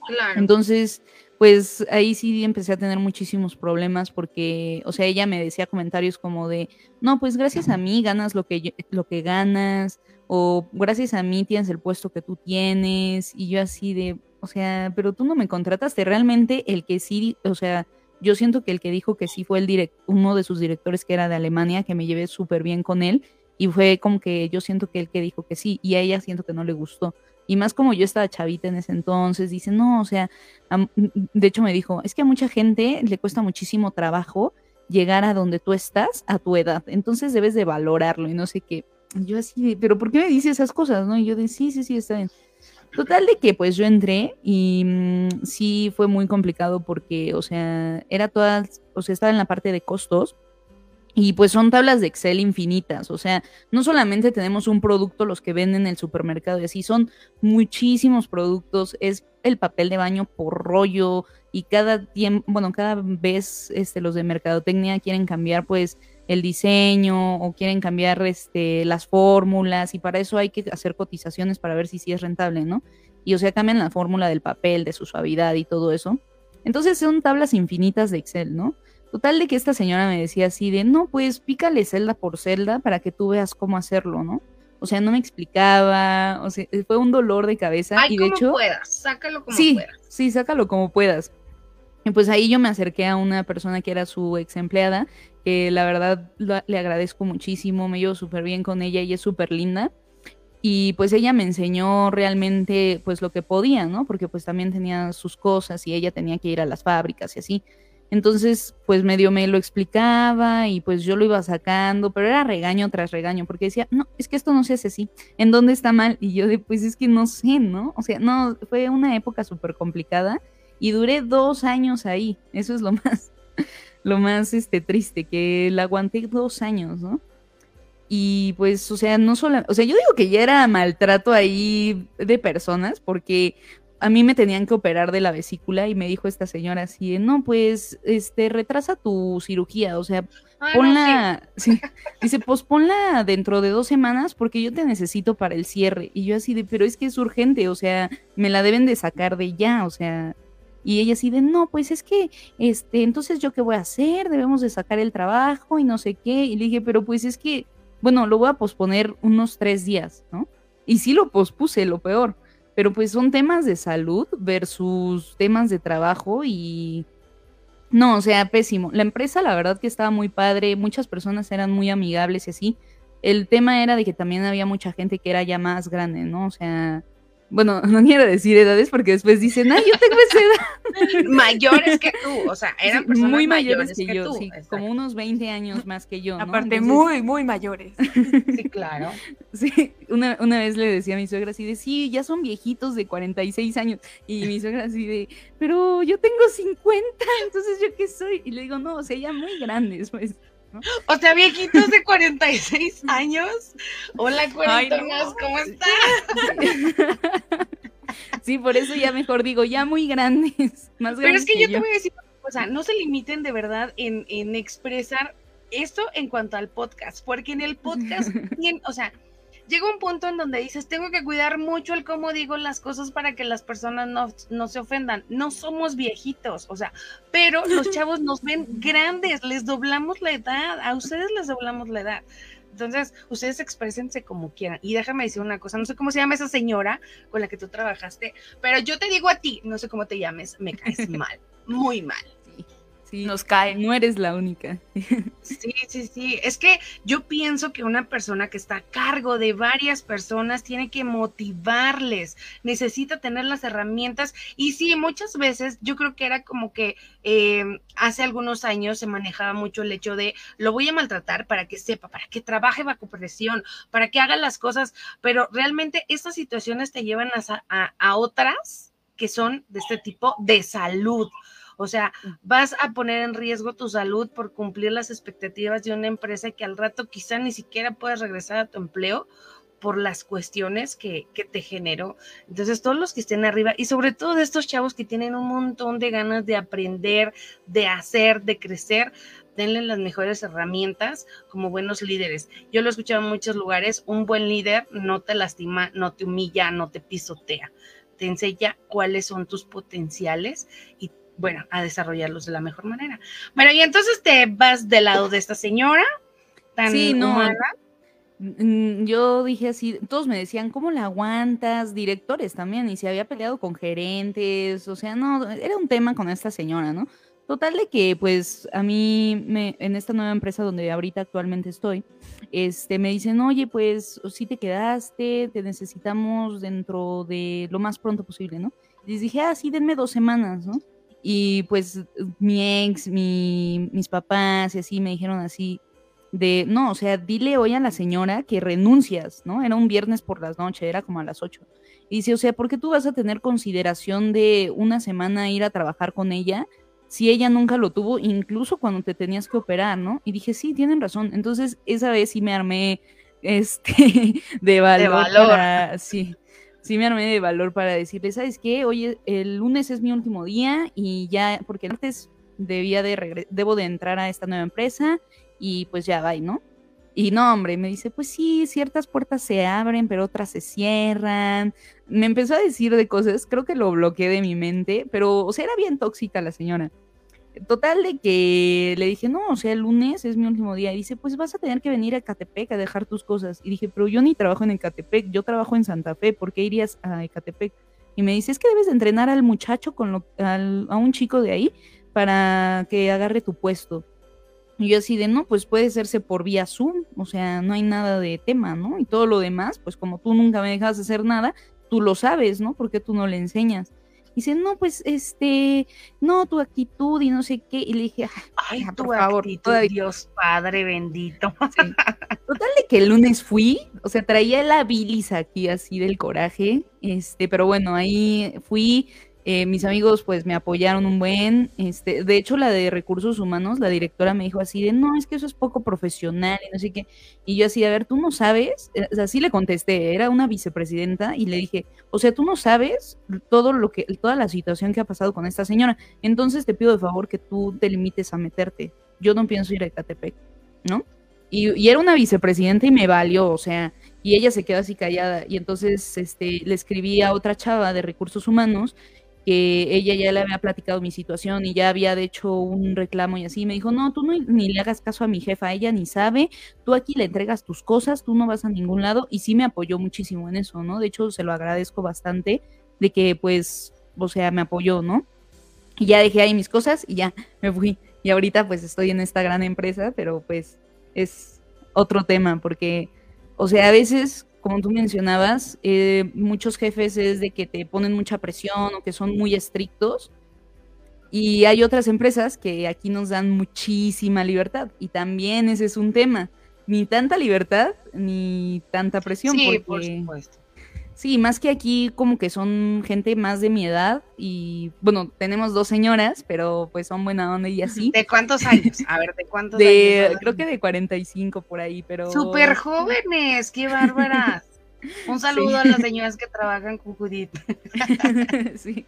Claro. Entonces, pues ahí sí empecé a tener muchísimos problemas porque, o sea, ella me decía comentarios como de, no, pues gracias a mí ganas lo que, yo- lo que ganas, o gracias a mí tienes el puesto que tú tienes, y yo así de, o sea, pero tú no me contrataste, realmente el que sí, o sea, yo siento que el que dijo que sí fue el direct, uno de sus directores que era de Alemania, que me llevé súper bien con él, y fue como que yo siento que el que dijo que sí, y a ella siento que no le gustó. Y más como yo estaba chavita en ese entonces, dice, no, o sea, de hecho me dijo, es que a mucha gente le cuesta muchísimo trabajo llegar a donde tú estás a tu edad, entonces debes de valorarlo y no sé qué. Yo así, pero ¿por qué me dice esas cosas? ¿No? Y yo de, sí, sí, sí, está bien. Total de que pues yo entré y mm, sí fue muy complicado porque, o sea, era todas, o sea, estaba en la parte de costos y pues son tablas de Excel infinitas, o sea, no solamente tenemos un producto los que venden en el supermercado y así, son muchísimos productos, es el papel de baño por rollo y cada tiempo, bueno, cada vez este, los de mercadotecnia quieren cambiar pues el diseño o quieren cambiar este, las fórmulas y para eso hay que hacer cotizaciones para ver si sí es rentable, ¿no? Y o sea, cambian la fórmula del papel, de su suavidad y todo eso. Entonces son tablas infinitas de Excel, ¿no? Total de que esta señora me decía así de, no, pues pícale celda por celda para que tú veas cómo hacerlo, ¿no? O sea, no me explicaba, o sea, fue un dolor de cabeza Ay, y de como hecho... puedas, sácalo como sí, puedas. sí, sácalo como puedas. Y pues ahí yo me acerqué a una persona que era su ex empleada, que la verdad lo- le agradezco muchísimo, me llevo súper bien con ella y es súper linda. Y pues ella me enseñó realmente pues lo que podía, ¿no? Porque pues también tenía sus cosas y ella tenía que ir a las fábricas y así. Entonces, pues medio me lo explicaba y pues yo lo iba sacando, pero era regaño tras regaño, porque decía, no, es que esto no se hace así, ¿en dónde está mal? Y yo de, pues es que no sé, ¿no? O sea, no, fue una época súper complicada y duré dos años ahí, eso es lo más, lo más este, triste, que la aguanté dos años, ¿no? Y pues, o sea, no solo, o sea, yo digo que ya era maltrato ahí de personas, porque a mí me tenían que operar de la vesícula y me dijo esta señora así, de, no, pues, este, retrasa tu cirugía, o sea, Ah, no, sí. ponla, sí. dice, pues ponla dentro de dos semanas porque yo te necesito para el cierre. Y yo así de, pero es que es urgente, o sea, me la deben de sacar de ya, o sea. Y ella así de, no, pues es que, este, entonces yo qué voy a hacer, debemos de sacar el trabajo y no sé qué. Y le dije, pero pues es que, bueno, lo voy a posponer unos tres días, ¿no? Y sí lo pospuse, lo peor. Pero pues son temas de salud versus temas de trabajo y no, o sea, pésimo. La empresa, la verdad que estaba muy padre, muchas personas eran muy amigables y así. El tema era de que también había mucha gente que era ya más grande, ¿no? O sea, bueno, no quiero decir edades porque después dicen, ay, yo tengo esa edad. Mayores que tú, o sea, eran Sí, personas muy mayores que, que, yo, tú. sí, Exacto. como unos 20 años más que yo. ¿no? Aparte, Entonces, muy, muy mayores. Sí, claro. Sí, una, una vez le decía a mi suegra así de, sí, ya son viejitos de 46 años. Y mi suegra así de, pero yo tengo 50, entonces yo qué soy. Y le digo, no, o sea, ya muy grandes, pues. O sea, viejitos de 46 años. Hola, cuarentonas, no. ¿cómo están? Sí, por eso ya mejor digo, ya muy grandes. Más Pero es que yo te yo. voy a decir una cosa, no se limiten de verdad en, en expresar esto en cuanto al podcast, porque en el podcast, o sea, llega un punto en donde dices, tengo que cuidar mucho el cómo digo las cosas para que las personas no, no se ofendan. No somos viejitos, o sea, pero los chavos nos ven grandes, les doblamos la edad, a ustedes les doblamos la edad. Entonces, ustedes exprésense como quieran. Y déjame decir una cosa, no sé cómo se llama esa señora con la que tú trabajaste, pero yo te digo a ti, no sé cómo te llames, me caes mal, muy mal. Sí, nos cae. No eres la única. Sí, sí, sí. Es que yo pienso que una persona que está a cargo de varias personas tiene que motivarles, necesita tener las herramientas. Y sí, muchas veces yo creo que era como que eh, hace algunos años se manejaba mucho el hecho de lo voy a maltratar para que sepa, para que trabaje bajo presión, para que haga las cosas, pero realmente estas situaciones te llevan a, a otras que son de este tipo de salud. O sea, vas a poner en riesgo tu salud por cumplir las expectativas de una empresa que al rato quizá ni siquiera puedes regresar a tu empleo por las cuestiones que, que, te generó. Entonces, todos los que estén arriba y sobre todo de estos chavos que tienen un montón de ganas de aprender, de hacer, de crecer, denle las mejores herramientas como buenos líderes. Yo lo he escuchado en muchos lugares, un buen líder no te lastima, no te humilla, no te pisotea, te enseña cuáles son tus potenciales y bueno, a desarrollarlos de la mejor manera. Bueno, y entonces te vas del lado de esta señora tan sí, no, humana. Yo dije así, todos me decían, ¿cómo la aguantas? Directores también, y se había peleado con gerentes, o sea, no, era un tema con esta señora, ¿no? Total de que, pues, a mí, me, en esta nueva empresa donde ahorita actualmente estoy, este, me dicen, oye, pues, si te quedaste, te necesitamos dentro de lo más pronto posible, ¿no? Y les dije, ah, sí, denme dos semanas, ¿no? Y pues mi ex, mi, mis papás y así me dijeron así de, no, o sea, dile hoy a la señora que renuncias, ¿no? Era un viernes por las noches, era como a las 8. Y dice, o sea, ¿por qué tú vas a tener consideración de una semana ir a trabajar con ella si ella nunca lo tuvo, incluso cuando te tenías que operar, ¿no? Y dije, sí, tienen razón. Entonces, esa vez sí me armé este de valor. De valor. para- sí, sí me armé de valor para decirle, ¿sabes qué? Oye, el lunes es mi último día y ya, porque el martes debía de debo de entrar a esta nueva empresa y pues ya va, ¿no? Y no, hombre, me dice, pues sí, ciertas puertas se abren, pero otras se cierran. Me empezó a decir de cosas, creo que lo bloqueé de mi mente, pero, o sea, era bien tóxica la señora. Total de que le dije, no, o sea, el lunes es mi último día. Y dice, pues vas a tener que venir a Ecatepec a dejar tus cosas. Y dije, pero yo ni trabajo en Ecatepec, yo trabajo en Santa Fe, ¿por qué irías a Ecatepec? Y me dice, es que debes de entrenar al muchacho, con lo- al- a un chico de ahí, para que agarre tu puesto. Y yo así de, no, pues puede hacerse por vía Zoom, o sea, no hay nada de tema, ¿no? Y todo lo demás, pues como tú nunca me dejas hacer nada, tú lo sabes, ¿no? Porque tú no le enseñas. Y dice, no, pues, este, no, tu actitud y no sé qué. Y le dije, Ay, "Ah, tu por favor, actitud, todavía". Dios Padre bendito. Sí. Total de que el lunes fui, o sea, traía la bilis aquí así del coraje, este, pero bueno, ahí fui, eh, mis amigos pues me apoyaron un buen, este, de hecho la de recursos humanos, la directora me dijo así de, no, es que eso es poco profesional y no sé qué, y yo así, a ver, tú no sabes, Eh, así le contesté, era una vicepresidenta y le dije, o sea, tú no sabes todo lo que, toda la situación que ha pasado con esta señora, entonces te pido de favor que tú te limites a meterte, yo no pienso ir a Ecatepec, ¿no? Y, y era una vicepresidenta y me valió, o sea, y ella se quedó así callada. Y entonces este, le escribí a otra chava de recursos humanos que ella ya le había platicado mi situación y ya había hecho un reclamo y así. Me dijo, no, tú no, ni le hagas caso a mi jefa, ella ni sabe, tú aquí le entregas tus cosas, tú no vas a ningún lado. Y sí me apoyó muchísimo en eso, ¿no? De hecho, se lo agradezco bastante de que pues, o sea, me apoyó, ¿no? Y ya dejé ahí mis cosas y ya me fui. Y ahorita pues estoy en esta gran empresa, pero pues es otro tema, porque, o sea, a veces, como tú mencionabas, eh, muchos jefes es de que te ponen mucha presión o que son muy estrictos. Y hay otras empresas que aquí nos dan muchísima libertad. Y también ese es un tema. Ni tanta libertad, ni tanta presión. Sí, por porque- supuesto. Sí, más que aquí como que son gente más de mi edad y bueno, tenemos dos señoras, pero pues son buena onda y así. ¿De cuántos años? A ver, ¿de cuántos De, años? creo que de 45 por ahí, pero... Súper jóvenes, qué bárbaras. Un saludo Sí. a las señoras que trabajan con Judith. sí.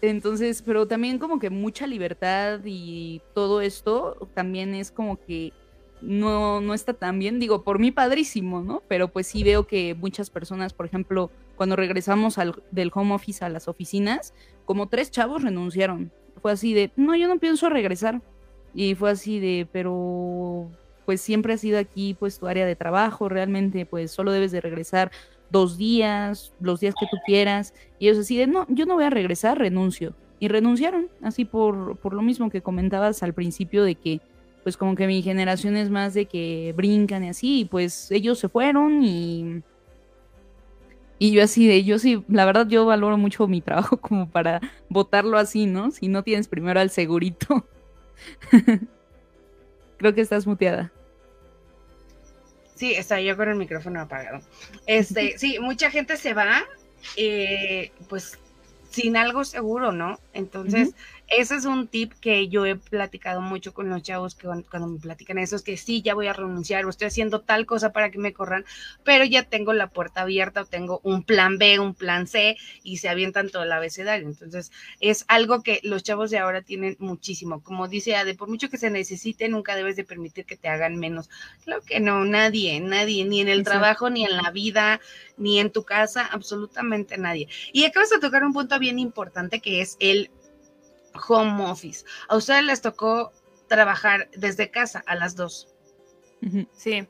Entonces, pero también como que mucha libertad y todo esto también es como que no, no está tan bien. Digo, por mí padrísimo, ¿no? Pero pues sí veo que muchas personas, por ejemplo, cuando regresamos al, del home office a las oficinas, como tres chavos renunciaron. Fue así de, no, yo no pienso regresar. Y fue así de, pero pues siempre ha sido aquí pues tu área de trabajo, realmente pues solo debes de regresar dos días, los días que tú quieras. Y ellos así de, no, yo no voy a regresar, renuncio. Y renunciaron, así por, por lo mismo que comentabas al principio de que pues como que mi generación es más de que brincan y así, y pues ellos se fueron y... Y yo así de, yo sí, la verdad yo valoro mucho mi trabajo como para votarlo así, ¿no? Si no tienes primero al segurito. Creo que estás muteada. Sí, está yo con el micrófono apagado. Este, sí, mucha gente se va, eh, pues sin algo seguro, ¿no? Entonces, ese es un tip que yo he platicado mucho con los chavos que cuando me platican eso, es que sí, ya voy a renunciar o estoy haciendo tal cosa para que me corran, pero ya tengo la puerta abierta o tengo un plan B, un plan C y se avientan todo el abecedario. Entonces, es algo que los chavos de ahora tienen muchísimo. Como dice Ade, por mucho que se necesite, nunca debes de permitir que te hagan menos. Claro que no, nadie, nadie, ni en el trabajo, ni en la vida, ni en tu casa, absolutamente nadie. Y acabas de tocar un punto bien importante que es el home office. A ustedes les tocó trabajar desde casa a las dos. Sí.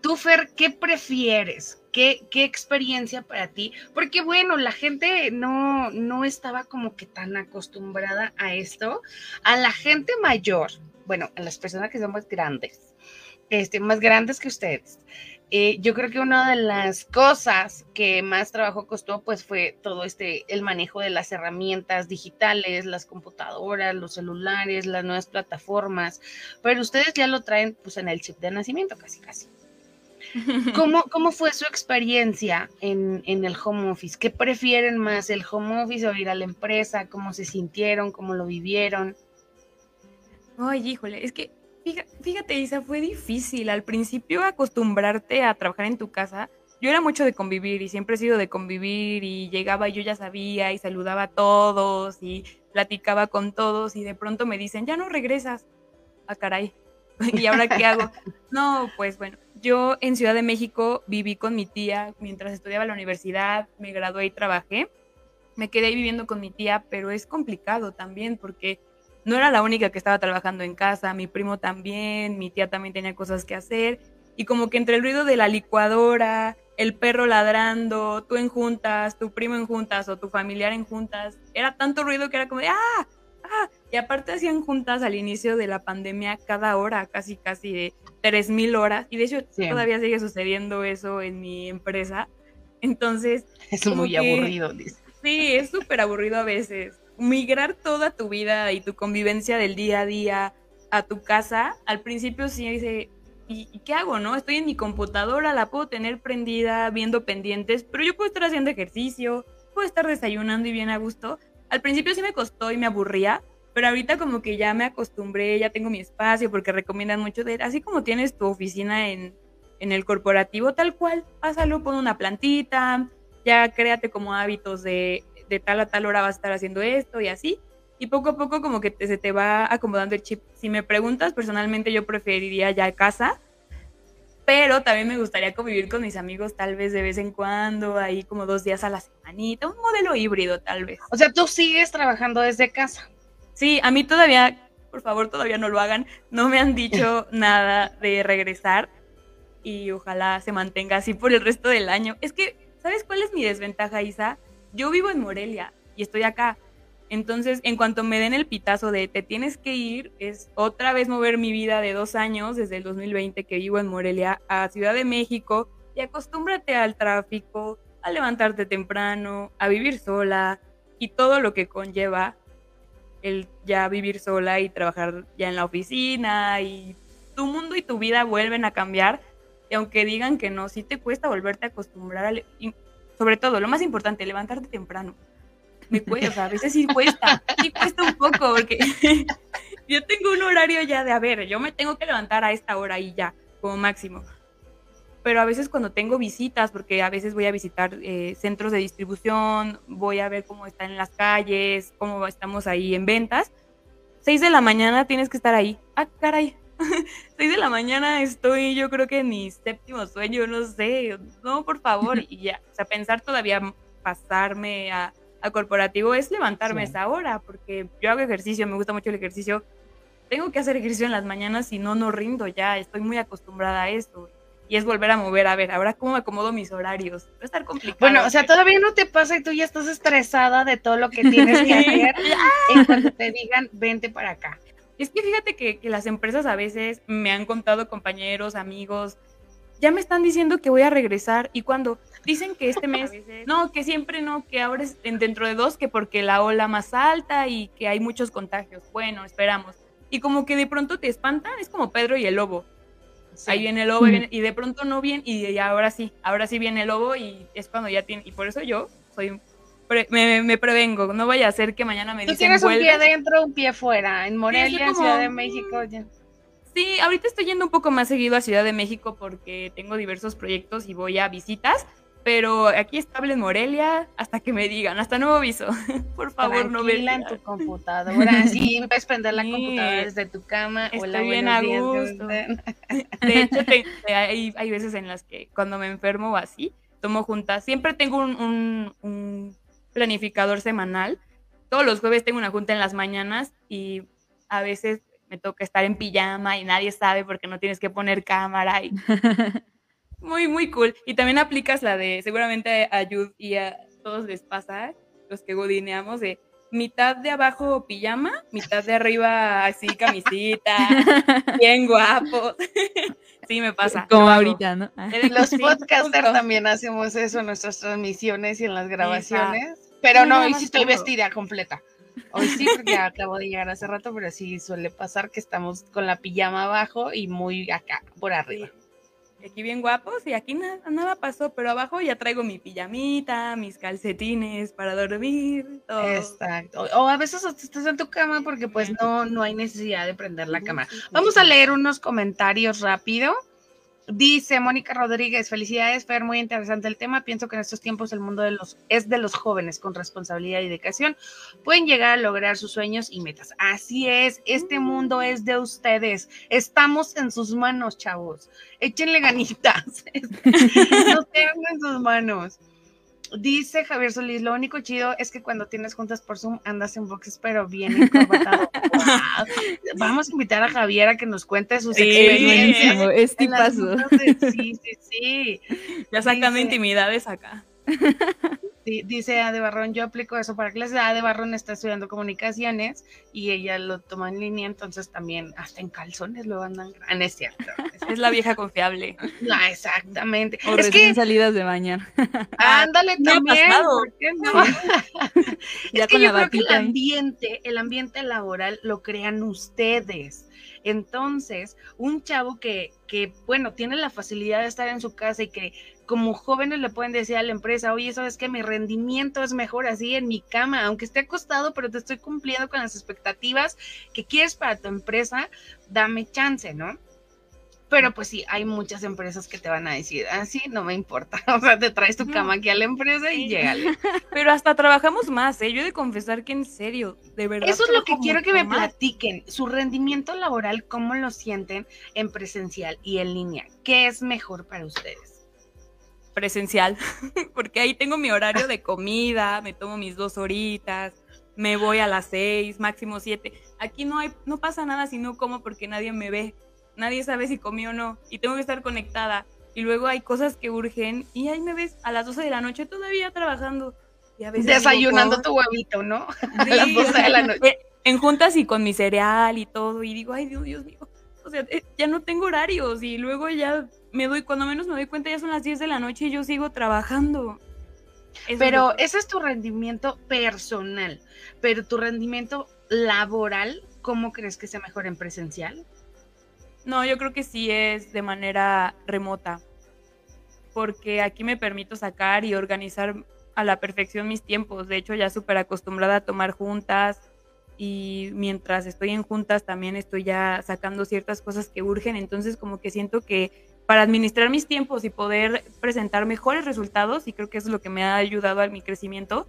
Tú, Fer, ¿qué prefieres? ¿Qué, ¿Qué, experiencia para ti? Porque bueno, la gente no, no estaba como que tan acostumbrada a esto. A la gente mayor, bueno, a las personas que son más grandes, este, más grandes que ustedes, eh, yo creo que una de las cosas que más trabajo costó, pues fue todo este, el manejo de las herramientas digitales, las computadoras, los celulares, las nuevas plataformas, pero ustedes ya lo traen pues en el chip de nacimiento, casi, casi. ¿Cómo, cómo fue su experiencia en, en, el home office? ¿Qué prefieren más, el home office o ir a la empresa? ¿Cómo se sintieron? ¿Cómo lo vivieron? Ay, híjole, es que Fíjate, Isa, fue difícil al principio acostumbrarte a trabajar en tu casa. Yo era mucho de convivir y siempre he sido de convivir y llegaba y yo ya sabía y saludaba a todos y platicaba con todos y de pronto me dicen, ya no regresas. Ah, caray. ¿Y ahora qué hago? No, pues bueno, yo en Ciudad de México viví con mi tía mientras estudiaba la universidad, me gradué y trabajé. Me quedé viviendo con mi tía, pero es complicado también porque no era la única que estaba trabajando en casa, mi primo también, mi tía también tenía cosas que hacer. Y como que entre el ruido de la licuadora, el perro ladrando, tú en juntas, tu primo en juntas o tu familiar en juntas, era tanto ruido que era como de ¡ah! ¡ah! Y aparte hacían juntas al inicio de la pandemia cada hora, casi casi de 3.000 horas. Y de hecho todavía sigue sucediendo eso en mi empresa. Entonces... Es muy aburrido, dice. Sí, es súper aburrido a veces migrar toda tu vida y tu convivencia del día a día a tu casa, al principio sí dice, ¿y, qué hago, no? Estoy en mi computadora, la puedo tener prendida, viendo pendientes, pero yo puedo estar haciendo ejercicio, puedo estar desayunando y bien a gusto. Al principio sí me costó y me aburría, pero ahorita como que ya me acostumbré, ya tengo mi espacio, porque recomiendan mucho de, así como tienes tu oficina en, en el corporativo, tal cual, pásalo, pon una plantita, ya créate como hábitos de de tal a tal hora vas a estar haciendo esto y así. Y poco a poco como que se te va acomodando el chip. Si me preguntas, personalmente yo preferiría ya casa, pero también me gustaría convivir con mis amigos tal vez de vez en cuando, ahí como dos días a la semanita, un modelo híbrido tal vez. O sea, tú sigues trabajando desde casa. Sí, a mí todavía, por favor, todavía no lo hagan. No me han dicho nada de regresar y ojalá se mantenga así por el resto del año. Es que, ¿sabes cuál es mi desventaja, Isa? Yo vivo en Morelia y estoy acá. Entonces, en cuanto me den el pitazo de te tienes que ir, es otra vez mover mi vida de dos años, desde el 2020 que vivo en Morelia, a Ciudad de México y acostúmbrate al tráfico, a levantarte temprano, a vivir sola y todo lo que conlleva el ya vivir sola y trabajar ya en la oficina y tu mundo y tu vida vuelven a cambiar. Y aunque digan que no, sí te cuesta volverte a acostumbrar al sobre todo, lo más importante, levantarte temprano. Me cuesta, a veces sí cuesta, sí cuesta un poco, porque yo tengo un horario ya de, a ver, yo me tengo que levantar a esta hora y ya, como máximo. Pero a veces cuando tengo visitas, porque a veces voy a visitar eh, centros de distribución, voy a ver cómo están en las calles, cómo estamos ahí en ventas, 6 de la mañana tienes que estar ahí. Ah, caray. 6 de la mañana estoy, yo creo que en mi séptimo sueño, no sé, no, por favor, y ya, o sea, pensar todavía pasarme a, a corporativo es levantarme Sí. esa hora, porque yo hago ejercicio, me gusta mucho el ejercicio, tengo que hacer ejercicio en las mañanas, si no, no rindo ya, estoy muy acostumbrada a esto, y es volver a mover, a ver, ahora cómo me acomodo mis horarios, va a estar complicado. Bueno, o sea, todavía no te pasa y tú ya estás estresada de todo lo que tienes que hacer en cuanto te digan, vente para acá. Es que fíjate que, que las empresas a veces me han contado compañeros, amigos, ya me están diciendo que voy a regresar y cuando dicen que este mes, no, que siempre no, que ahora es en- dentro de dos, que porque la ola más alta y que hay muchos contagios. Bueno, esperamos. Y como que de pronto te espantan, es como Pedro y el lobo. Sí. Ahí viene el lobo y, Mm. viene- y de pronto no viene y, y ahora sí, ahora sí viene el lobo y es cuando ya tiene, y por eso yo soy, pre- me, me prevengo, no vaya a ser que mañana me Tú dicen tienes un pie "Vuelve". dentro, un pie fuera. En Morelia, en como, Ciudad de México, ya. Sí, ahorita estoy yendo un poco más seguido a Ciudad de México porque tengo diversos proyectos y voy a visitas, pero aquí estable en Morelia hasta que me digan, hasta nuevo aviso. Por favor, no me Tranquila en tu computadora. Sí, puedes prender la Sí. computadora desde tu cama. Hola, Estoy bien buenos a días, gusto. De hecho, te- hay, hay veces en las que cuando me enfermo o así, tomo juntas. Siempre tengo un, un- un planificador semanal. Todos los jueves tengo una junta en las mañanas y a veces me toca estar en pijama y nadie sabe porque no tienes que poner cámara y muy, muy cool. Y también aplicas la de, seguramente a Yud y a todos les pasa, los que godineamos, de mitad de abajo pijama, mitad de arriba así camisita, bien guapos. sí, me pasa. Como ahorita, ¿no? Los sí, podcasters justo. también hacemos eso en nuestras transmisiones y en las grabaciones. Pero no, nada hoy sí estoy vestida completa. Hoy sí, porque acabo de llegar hace rato, pero sí suele pasar que estamos con la pijama abajo y muy acá, por arriba. Aquí bien guapos y aquí nada, nada pasó, pero abajo ya traigo mi pijamita, mis calcetines para dormir, todo. Exacto. O a veces estás en tu cama porque pues no, no hay necesidad de prender la cámara. Vamos a leer unos comentarios rápido. Dice Mónica Rodríguez, felicidades, Fer, muy interesante el tema. Pienso que en estos tiempos el mundo de los, es de los jóvenes con responsabilidad y dedicación. Pueden llegar a lograr sus sueños y metas. Así es, este mundo es de ustedes. Estamos en sus manos, chavos. Échenle ganitas. no tengan en sus manos. Dice Javier Solís, lo único chido es que cuando tienes juntas por Zoom andas en boxes, pero bien encorbatado. Guau. Vamos a invitar a Javier a que nos cuente sus Sí, experiencias. es tipazo. de- Sí, sí, sí. Ya sacando dice- intimidades acá. Sí, dice Ade Barrón, yo aplico eso para clases. Ade Barrón está estudiando comunicaciones y ella lo toma en línea, entonces también hasta en calzones lo andan. Ah, no es cierto. Es la vieja confiable. No, exactamente. O es recién que, salidas de bañar. ándale también. ¿por qué no? Ya es que con yo la creo que el ambiente, el ambiente laboral lo crean ustedes. Entonces, un chavo que, que, bueno, tiene la facilidad de estar en su casa y que como jóvenes le pueden decir a la empresa, oye, sabes que mi rendimiento es mejor así en mi cama, aunque esté acostado, pero te estoy cumpliendo con las expectativas que quieres para tu empresa, dame chance, ¿no? Pero pues sí, hay muchas empresas que te van a decir, así no me importa. O sea, te traes tu cama aquí a la empresa y Sí. llégale. Pero hasta trabajamos más, ¿eh? Yo he de confesar que en serio, de verdad. Eso es lo que quiero que me más. platiquen. Su rendimiento laboral, ¿cómo lo sienten en presencial y en línea? ¿Qué es mejor para ustedes? Presencial, porque ahí tengo mi horario de comida, me tomo mis dos horitas, me voy a las seis, máximo siete. Aquí no hay, no pasa nada si no como porque nadie me ve, nadie sabe si comí o no, y tengo que estar conectada. Y luego hay cosas que urgen, y ahí me ves a las 12 de la noche todavía trabajando. Y a veces Desayunando tu huevito, ¿no? a Sí, las o 12 sea, de la noche. eh, En juntas y con mi cereal y todo, y digo, ay Dios, Dios mío, o sea, eh, ya no tengo horarios, y luego ya me doy, cuando menos me doy cuenta, ya son las 10 de la noche y yo sigo trabajando. Eso Pero ese es tu rendimiento personal. Pero tu rendimiento laboral, ¿cómo crees que sea mejor en presencial? No, yo creo que sí es de manera remota, porque aquí me permito sacar y organizar a la perfección mis tiempos. De hecho, ya súper acostumbrada a tomar juntas y mientras estoy en juntas también estoy ya sacando ciertas cosas que urgen, entonces como que siento que para administrar mis tiempos y poder presentar mejores resultados, y creo que eso es lo que me ha ayudado a mi crecimiento,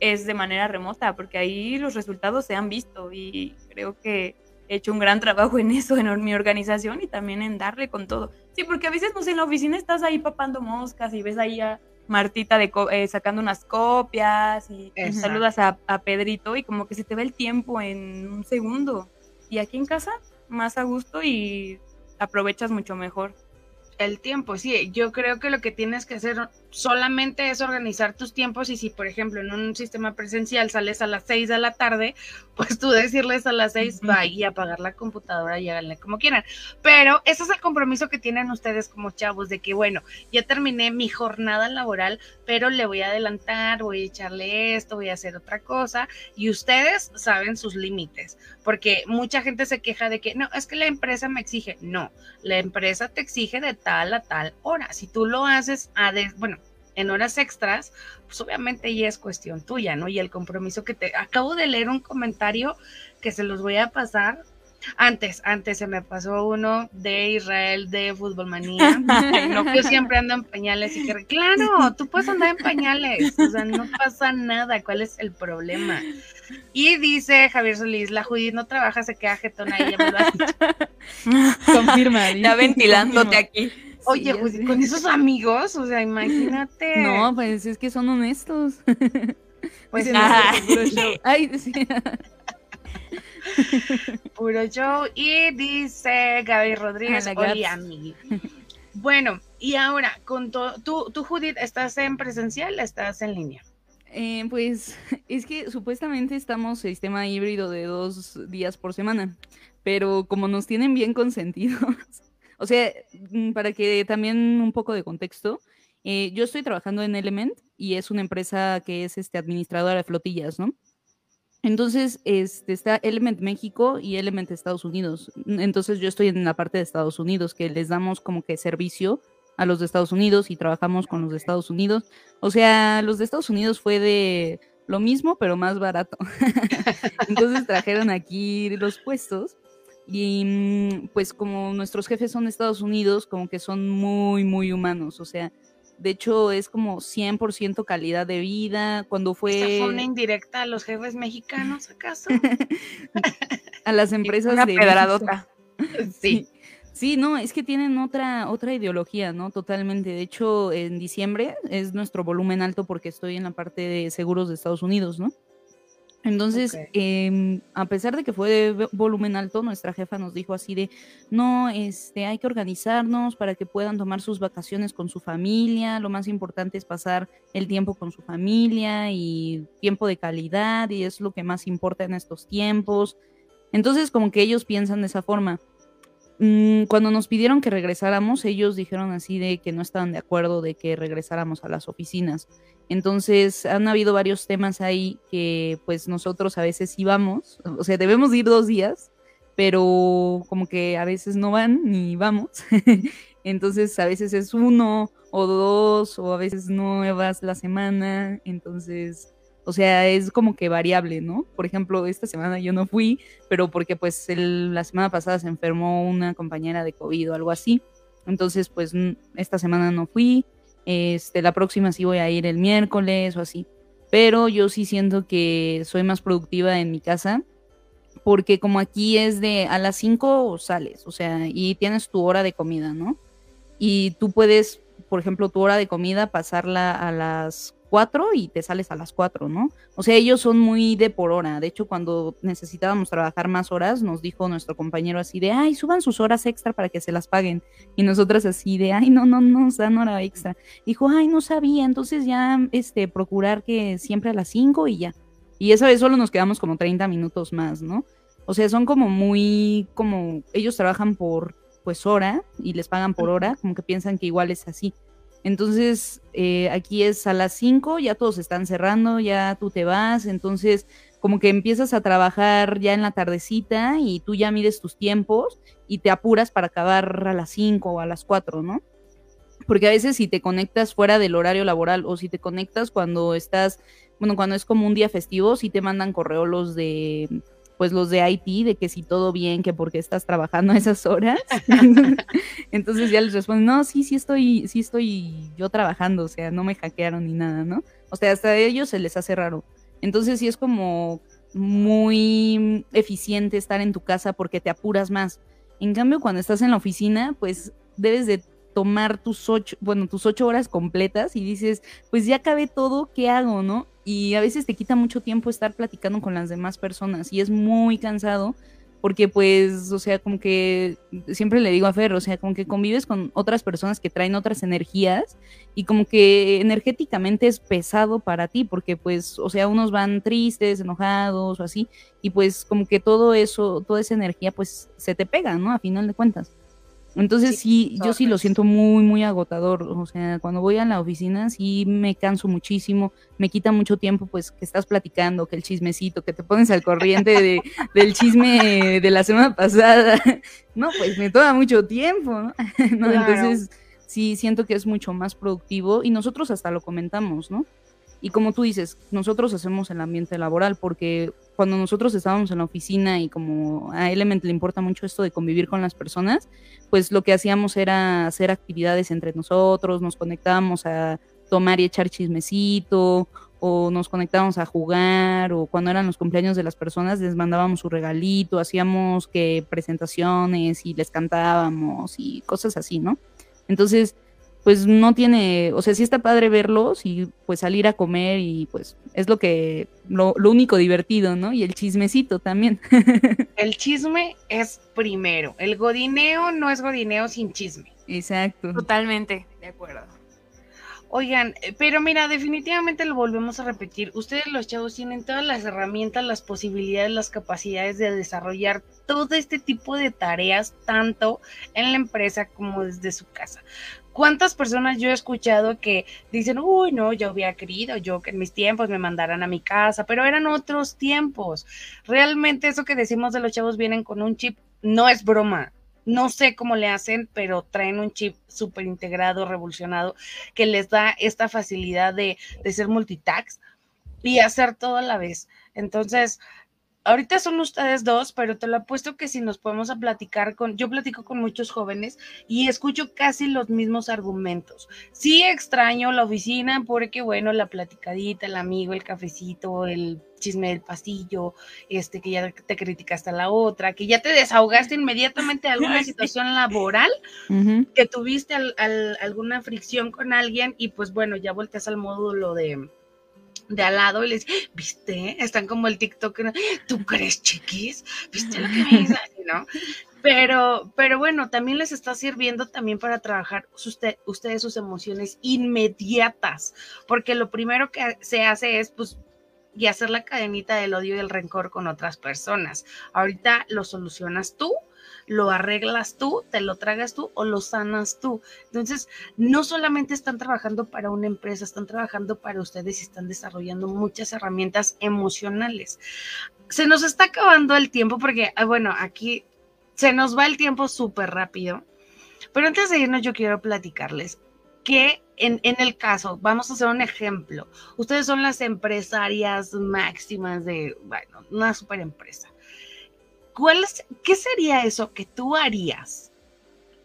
es de manera remota, porque ahí los resultados se han visto y creo que he hecho un gran trabajo en eso, en mi organización y también en darle con todo. Sí, porque a veces, no sé, en la oficina estás ahí papando moscas y ves ahí a Martita de co- eh, sacando unas copias y Exacto. saludas a, a Pedrito y como que se te va el tiempo en un segundo. Y aquí en casa, más a gusto y aprovechas mucho mejor. El tiempo, sí, yo creo que lo que tienes que hacer solamente es organizar tus tiempos y si, por ejemplo, en un sistema presencial sales a las 6 de la tarde, pues tú decirles a las 6, Ujú. va y apagar la computadora y háganle como quieran. Pero ese es el compromiso que tienen ustedes como chavos, de que, bueno, ya terminé mi jornada laboral, pero le voy a adelantar, voy a echarle esto, voy a hacer otra cosa y ustedes saben sus límites, porque mucha gente se queja de que, no, es que la empresa me exige, no, la empresa te exige de tal a tal hora. Si tú lo haces a de, bueno, en horas extras, pues obviamente ya es cuestión tuya, ¿no? Y el compromiso que te acabo de leer un comentario que se los voy a pasar. Antes, antes se me pasó uno de Israel de Fútbol Manía. No. Yo siempre ando en pañales y que, claro, tú puedes andar en pañales, o sea, no pasa nada, ¿cuál es el problema? Y dice Javier Solís, la Judith no trabaja, se queda jetona, ella me lo ha dicho. Confirma. Ya ventilándote confirma. aquí. Oye, ya Judith, con esos amigos, o sea, imagínate. No, pues es que son honestos. pues Ay. puro show. Ay, sí. puro show. Y dice Gaby Rodríguez, A la Oli, Gabs. amigui. Bueno, y ahora, con todo, tú, tú, Judith, ¿estás en presencial estás en línea? Eh, pues es que supuestamente estamos sistema híbrido de dos días por semana, pero como nos tienen bien consentidos, o sea, mm, para que también un poco de contexto, eh, yo estoy trabajando en Element y es una empresa que es este, administradora de flotillas, ¿no? Entonces, este, está Element México y Element Estados Unidos. Entonces, yo estoy en la parte de Estados Unidos, que les damos como que servicio a los de Estados Unidos y trabajamos con los de Estados Unidos. O sea, los de Estados Unidos fue de lo mismo, pero más barato. Entonces trajeron aquí los puestos y mm, pues como nuestros jefes son de Estados Unidos, como que son muy, muy humanos. O sea, de hecho es como 100% calidad de vida. Cuando ¿Esta fue una fue indirecta a los jefes mexicanos, acaso? a las empresas Una de pedradota. Sí. Sí, no, es que tienen otra, otra ideología, ¿no? Totalmente. De hecho, en diciembre es nuestro volumen alto porque estoy en la parte de seguros de Estados Unidos, ¿no? Entonces, em, a pesar de que fue de vo- volumen alto, nuestra jefa nos dijo así de, no, este, hay que organizarnos para que puedan tomar sus vacaciones con su familia. Lo más importante es pasar el tiempo con su familia y tiempo de calidad y es lo que más importa en estos tiempos. Entonces, como que ellos piensan de esa forma. Mm, cuando nos pidieron que regresáramos, ellos dijeron así de que no estaban de acuerdo de que regresáramos a las oficinas. Entonces, han habido varios temas ahí que pues nosotros a veces íbamos, o sea, debemos ir dos días, pero como que a veces no van ni vamos. Entonces, a veces es uno o dos, o a veces no vas la semana. Entonces, o sea, es como que variable, ¿no? Por ejemplo, esta semana yo no fui, pero porque pues el- la semana pasada se enfermó una compañera de COVID o algo así. Entonces, pues esta semana no fui. Este, la próxima sí voy a ir el miércoles o así. Pero yo sí siento que soy más productiva en mi casa porque como aquí es de a las 5 sales, o sea, y tienes tu hora de comida, ¿no? Y tú puedes, por ejemplo, tu hora de comida pasarla a las 4 y te sales a las 4, ¿no? O sea, ellos son muy de por hora. De hecho, cuando necesitábamos trabajar más horas, nos dijo nuestro compañero así de, ay, suban sus horas extra para que se las paguen. Y nosotras así de, ay, no, no, no, nos dan hora extra. Dijo, ay, no sabía, entonces ya, este, procurar que siempre a las 5 y ya. Y esa vez solo nos quedamos como 30 minutos más, ¿no? O sea, son como muy, como, ellos trabajan por, pues, hora y les pagan por hora, como que piensan que igual es así. Entonces, eh, aquí es a las 5, ya todos están cerrando, ya tú te vas, entonces como que empiezas a trabajar ya en la tardecita y tú ya mides tus tiempos y te apuras para acabar a las 5 o a las 4, ¿no? Porque a veces si te conectas fuera del horario laboral o si te conectas cuando estás, bueno, cuando es como un día festivo, sí te mandan correo los de, pues los de IT, de que si todo bien, que porque estás trabajando a esas horas. Entonces ya les responden, no, sí, sí estoy, sí estoy yo trabajando, o sea, no me hackearon ni nada, ¿no? O sea, hasta a ellos se les hace raro. Entonces sí es como muy eficiente estar en tu casa porque te apuras más. En cambio, cuando estás en la oficina, pues debes de tomar tus ocho, bueno, tus ocho horas completas y dices, pues ya acabé todo, ¿qué hago, no? Y a veces te quita mucho tiempo estar platicando con las demás personas y es muy cansado porque pues, o sea, como que siempre le digo a Fer, o sea, como que convives con otras personas que traen otras energías y como que energéticamente es pesado para ti, porque pues, o sea, unos van tristes, enojados o así, y pues como que todo eso, toda esa energía pues se te pega, ¿no? A final de cuentas. Entonces sí, yo sí lo siento muy, muy agotador. O sea, cuando voy a la oficina sí me canso muchísimo, me quita mucho tiempo, pues que estás platicando, que el chismecito, que te pones al corriente de, del chisme de la semana pasada. No, pues me toma mucho tiempo, ¿no? ¿no? Entonces sí siento que es mucho más productivo y nosotros hasta lo comentamos, ¿no? Y como tú dices, nosotros hacemos el ambiente laboral porque cuando nosotros estábamos en la oficina y como a Element le importa mucho esto de convivir con las personas, pues lo que hacíamos era hacer actividades entre nosotros, nos conectábamos a tomar y echar chismecito o nos conectábamos a jugar o cuando eran los cumpleaños de las personas les mandábamos su regalito, hacíamos que presentaciones y les cantábamos y cosas así, ¿no? Entonces, pues no tiene, o sea, sí está padre verlos y pues salir a comer y pues es lo que, lo, lo único divertido, ¿no? Y el chismecito también. El chisme es primero, el godineo no es godineo sin chisme. Exacto. Totalmente, de acuerdo. Oigan, eh, pero mira, definitivamente lo volvemos a repetir. Ustedes los chavos tienen todas las herramientas, las posibilidades, las capacidades de desarrollar todo este tipo de tareas, tanto en la empresa como desde su casa. ¿Cuántas personas yo he escuchado que dicen, uy, no, yo hubiera querido, yo que en mis tiempos me mandaran a mi casa, pero eran otros tiempos. Realmente eso que decimos de los chavos vienen con un chip, no es broma. No sé cómo le hacen, pero traen un chip súper integrado, revolucionado, que les da esta facilidad de, de ser multitax y hacer todo a la vez. Entonces, ahorita son ustedes dos, pero te lo apuesto que si nos podemos a platicar con, yo platico con muchos jóvenes y escucho casi los mismos argumentos. Sí extraño la oficina porque, bueno, la platicadita, el amigo, el cafecito, el chisme del pasillo, este, que ya te criticaste a la otra, que ya te desahogaste inmediatamente de alguna situación laboral, que tuviste al- al- alguna fricción con alguien y pues bueno, ya volteas al módulo de de al lado y les viste, están como el TikTok. ¿tú crees chiquis? ¿Viste lo que me? Así, ¿no? Pero, pero bueno, también les está sirviendo también para trabajar usted, ustedes sus emociones inmediatas, porque lo primero que se hace es pues y hacer la cadenita del odio y el rencor con otras personas. Ahorita lo solucionas tú, lo arreglas tú, te lo tragas tú o lo sanas tú. Entonces, no solamente están trabajando para una empresa, están trabajando para ustedes y están desarrollando muchas herramientas emocionales. Se nos está acabando el tiempo porque, ah, bueno, aquí se nos va el tiempo súper rápido. Pero antes de irnos, yo quiero platicarles que en, en, el caso, vamos a hacer un ejemplo. Ustedes son las empresarias máximas de, bueno, una super empresa. ¿Cuál es, ¿Qué sería eso que tú harías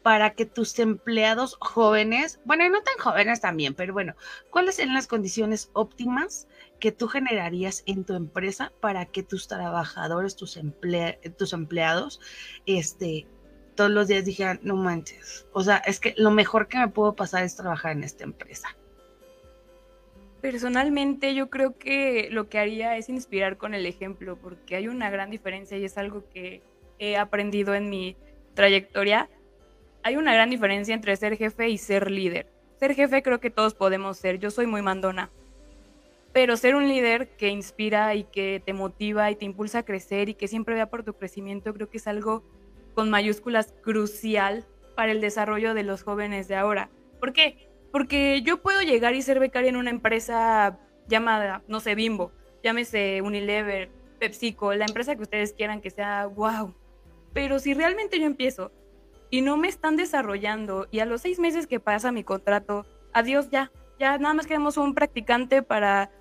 para que tus empleados jóvenes, bueno, no tan jóvenes también, pero bueno, ¿cuáles serían las condiciones óptimas que tú generarías en tu empresa para que tus trabajadores, tus, emple tus empleados, este, todos los días dijeran, no manches, o sea, es que lo mejor que me puedo pasar es trabajar en esta empresa. Personalmente yo creo que lo que haría es inspirar con el ejemplo, porque hay una gran diferencia y es algo que he aprendido en mi trayectoria. Hay una gran diferencia entre ser jefe y ser líder. Ser jefe creo que todos podemos ser, yo soy muy mandona, pero ser un líder que inspira y que te motiva y te impulsa a crecer y que siempre vea por tu crecimiento creo que es algo con mayúsculas crucial para el desarrollo de los jóvenes de ahora. ¿Por qué? Porque yo puedo llegar y ser becaria en una empresa llamada, no sé, Bimbo, llámese Unilever, PepsiCo, la empresa que ustedes quieran que sea wow. Pero si realmente yo empiezo y no me están desarrollando y a los seis meses que pasa mi contrato, adiós ya, ya nada más queremos un practicante para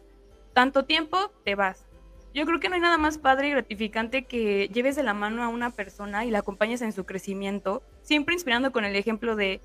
tanto tiempo, te vas. Yo creo que no hay nada más padre y gratificante que lleves de la mano a una persona y la acompañes en su crecimiento, siempre inspirando con el ejemplo de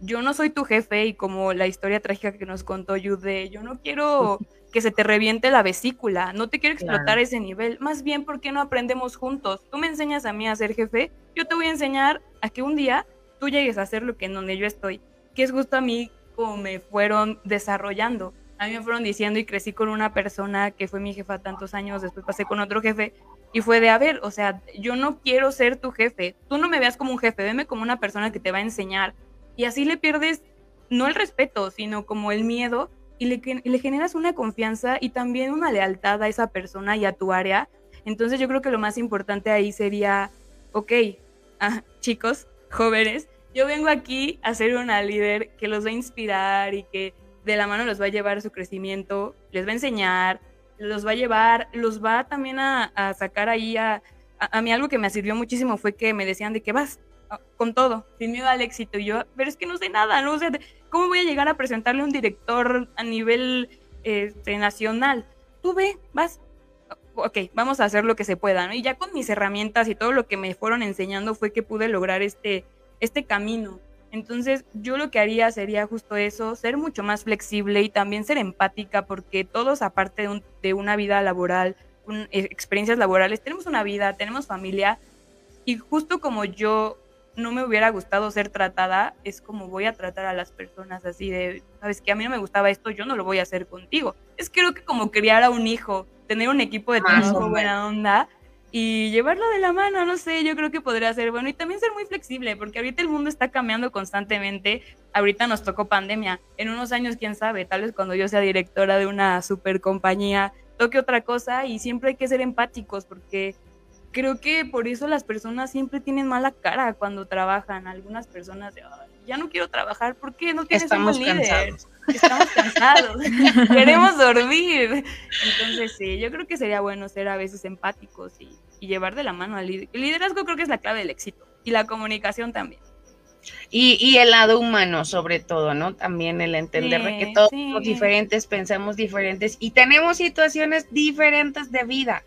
yo no soy tu jefe y como la historia trágica que nos contó Yude, yo no quiero que se te reviente la vesícula, no te quiero explotar Claro. ese nivel, más bien, ¿por qué no aprendemos juntos? Tú me enseñas a mí a ser jefe, yo te voy a enseñar a que un día tú llegues a hacer lo que en donde yo estoy, que es justo a mí como me fueron desarrollando. A mí me fueron diciendo y crecí con una persona que fue mi jefa tantos años, después pasé con otro jefe y fue de, a ver, o sea, yo no quiero ser tu jefe, tú no me veas como un jefe, veme como una persona que te va a enseñar y así le pierdes no el respeto, sino como el miedo y le, le generas una confianza y también una lealtad a esa persona y a tu área. Entonces yo creo que lo más importante ahí sería, ok, ah, chicos, jóvenes, yo vengo aquí a ser una líder que los va a inspirar y que de la mano los va a llevar su crecimiento, les va a enseñar, los va a llevar, los va también a, a sacar ahí a, a, a mí algo que me sirvió muchísimo fue que me decían de que vas con todo, sin miedo al éxito. Y yo, pero es que no sé nada, no sé, ¿cómo voy a llegar a presentarle a un director a nivel este, nacional? Tú ve, vas, ok, vamos a hacer lo que se pueda, ¿no? Y ya con mis herramientas y todo lo que me fueron enseñando fue que pude lograr este, este camino. Entonces, yo lo que haría sería justo eso, ser mucho más flexible y también ser empática, porque todos, aparte de, un- de una vida laboral, un- eh, experiencias laborales, tenemos una vida, tenemos familia, y justo como yo no me hubiera gustado ser tratada, es como voy a tratar a las personas así de, sabes que a mí no me gustaba esto, yo no lo voy a hacer contigo. Es creo que como criar a un hijo, tener un equipo de Más trabajo buena onda y llevarlo de la mano, no sé, yo creo que podría ser bueno y también ser muy flexible, porque ahorita el mundo está cambiando constantemente. Ahorita nos tocó pandemia, en unos años quién sabe, tal vez cuando yo sea directora de una super compañía toque otra cosa y siempre hay que ser empáticos porque creo que por eso las personas siempre tienen mala cara cuando trabajan. Algunas personas de, "Ay, ya no quiero trabajar porque no tienes Estamos un líder. cansados. Estamos cansados, queremos dormir. Entonces, sí, yo creo que sería bueno ser a veces empáticos y, y llevar de la mano al liderazgo. El liderazgo creo que es la clave del éxito y la comunicación también. Y, y el lado humano, sobre todo, ¿no? También el entender de que Sí, todos sí. somos diferentes, pensamos diferentes y tenemos situaciones diferentes de vida.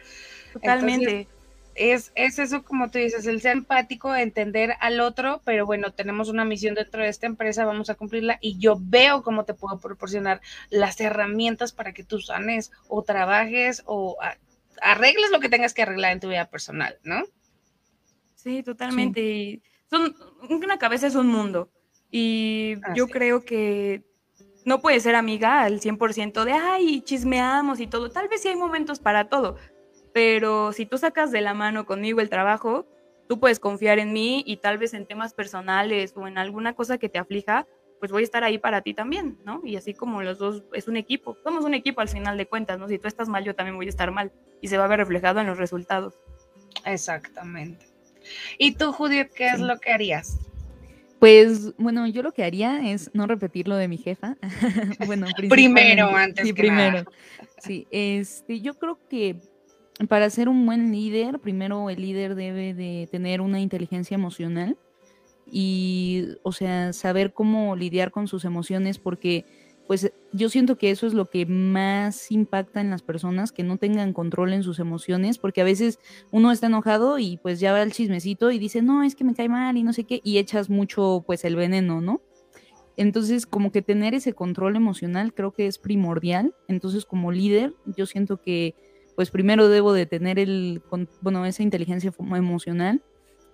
Totalmente. Es, es eso, como tú dices, el ser empático, entender al otro, pero bueno, tenemos una misión dentro de esta empresa, vamos a cumplirla y yo veo cómo te puedo proporcionar las herramientas para que tú sanes o trabajes o arregles lo que tengas que arreglar en tu vida personal, ¿no? Sí, totalmente. Y Son, una cabeza es un mundo. Y yo creo que no puedes ser amiga al 100% de, ay, chismeamos y todo. Tal vez sí hay momentos para todo. Pero si tú sacas de la mano conmigo el trabajo, tú puedes confiar en mí y tal vez en temas personales o en alguna cosa que te aflija, pues voy a estar ahí para ti también, ¿no? Y así como los dos es un equipo. Somos un equipo al final de cuentas, ¿no? Si tú estás mal, yo también voy a estar mal. Y se va a ver reflejado en los resultados. Exactamente. ¿Y tú, Judith, qué es Sí. lo que harías? Pues bueno, yo lo que haría es no repetir lo de mi jefa. bueno, Primero, antes sí, que primero. nada. Sí, este, yo creo que para ser un buen líder, primero el líder debe de tener una inteligencia emocional y, o sea, saber cómo lidiar con sus emociones porque pues yo siento que eso es lo que más impacta en las personas, que no tengan control en sus emociones, porque a veces uno está enojado y pues ya va al chismecito y dice, no, es que me cae mal y no sé qué, y echas mucho pues el veneno, ¿no? Entonces, como que tener ese control emocional creo que es primordial. Entonces, como líder, yo siento que pues primero debo de tener el, bueno, esa inteligencia emocional.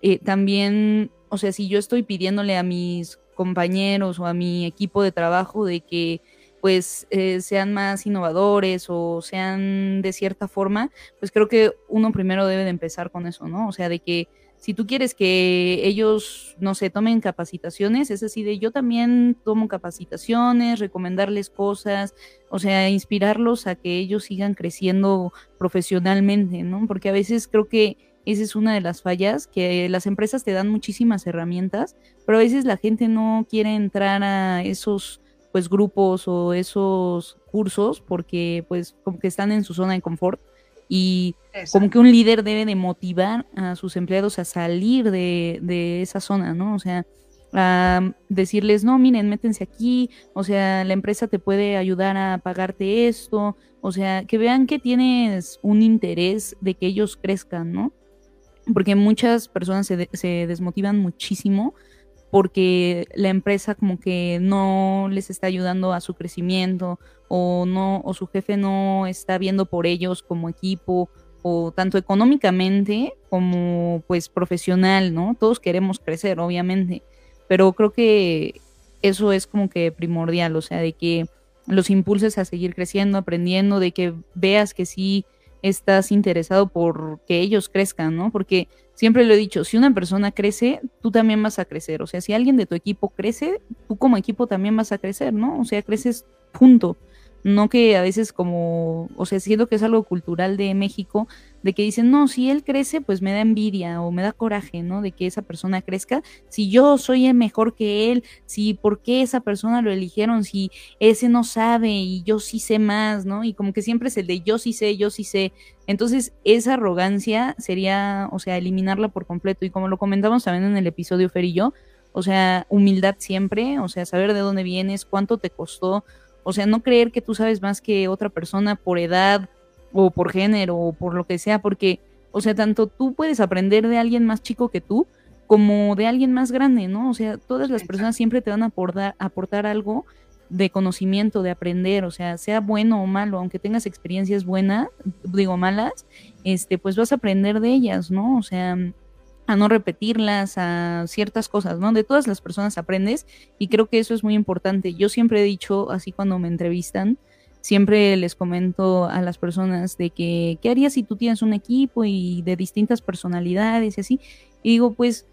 Eh, también, o sea, si yo estoy pidiéndole a mis compañeros o a mi equipo de trabajo de que pues eh, sean más innovadores o sean de cierta forma, pues creo que uno primero debe de empezar con eso, ¿no? O sea, de que si tú quieres que ellos, no sé, tomen capacitaciones, es así de yo también tomo capacitaciones, recomendarles cosas, o sea, inspirarlos a que ellos sigan creciendo profesionalmente, ¿no? Porque a veces creo que esa es una de las fallas, que las empresas te dan muchísimas herramientas, pero a veces la gente no quiere entrar a esos pues grupos o esos cursos porque pues como que están en su zona de confort y como que un líder debe de motivar a sus empleados a salir de, de esa zona, ¿no? O sea, a decirles, no, miren, métense aquí, o sea, la empresa te puede ayudar a pagarte esto, o sea, que vean que tienes un interés de que ellos crezcan, ¿no? Porque muchas personas se, de- se desmotivan muchísimo porque la empresa como que no les está ayudando a su crecimiento o no o su jefe no está viendo por ellos como equipo o tanto económicamente como pues profesional, ¿no? Todos queremos crecer, obviamente, pero creo que eso es como que primordial, o sea, de que los impulses a seguir creciendo, aprendiendo, de que veas que sí estás interesado por que ellos crezcan, ¿no? Porque siempre lo he dicho, si una persona crece, tú también vas a crecer. O sea, si alguien de tu equipo crece, tú como equipo también vas a crecer, ¿no? O sea, creces junto. No que a veces como, o sea, siento que es algo cultural de México, de que dicen, no, si él crece, pues me da envidia o me da coraje, ¿no? De que esa persona crezca. Si yo soy mejor que él, si por qué esa persona lo eligieron, si ese no sabe y yo sí sé más, ¿no? Y como que siempre es el de yo sí sé, yo sí sé. Entonces, esa arrogancia sería, o sea, eliminarla por completo. Y como lo comentamos también en el episodio Fer y yo, o sea, humildad siempre, o sea, saber de dónde vienes, cuánto te costó, o sea, no creer que tú sabes más que otra persona por edad o por género o por lo que sea, porque, o sea, tanto tú puedes aprender de alguien más chico que tú como de alguien más grande, ¿no? O sea, todas las personas siempre te van a aportar, aportar algo de conocimiento, de aprender, o sea, sea bueno o malo, aunque tengas experiencias buenas, digo malas, este, pues vas a aprender de ellas, ¿no? O sea, a no repetirlas, a ciertas cosas, ¿no? De todas las personas aprendes y creo que eso es muy importante. Yo siempre he dicho, así cuando me entrevistan, siempre les comento a las personas de que, ¿qué harías si tú tienes un equipo y de distintas personalidades y así? Y digo, pues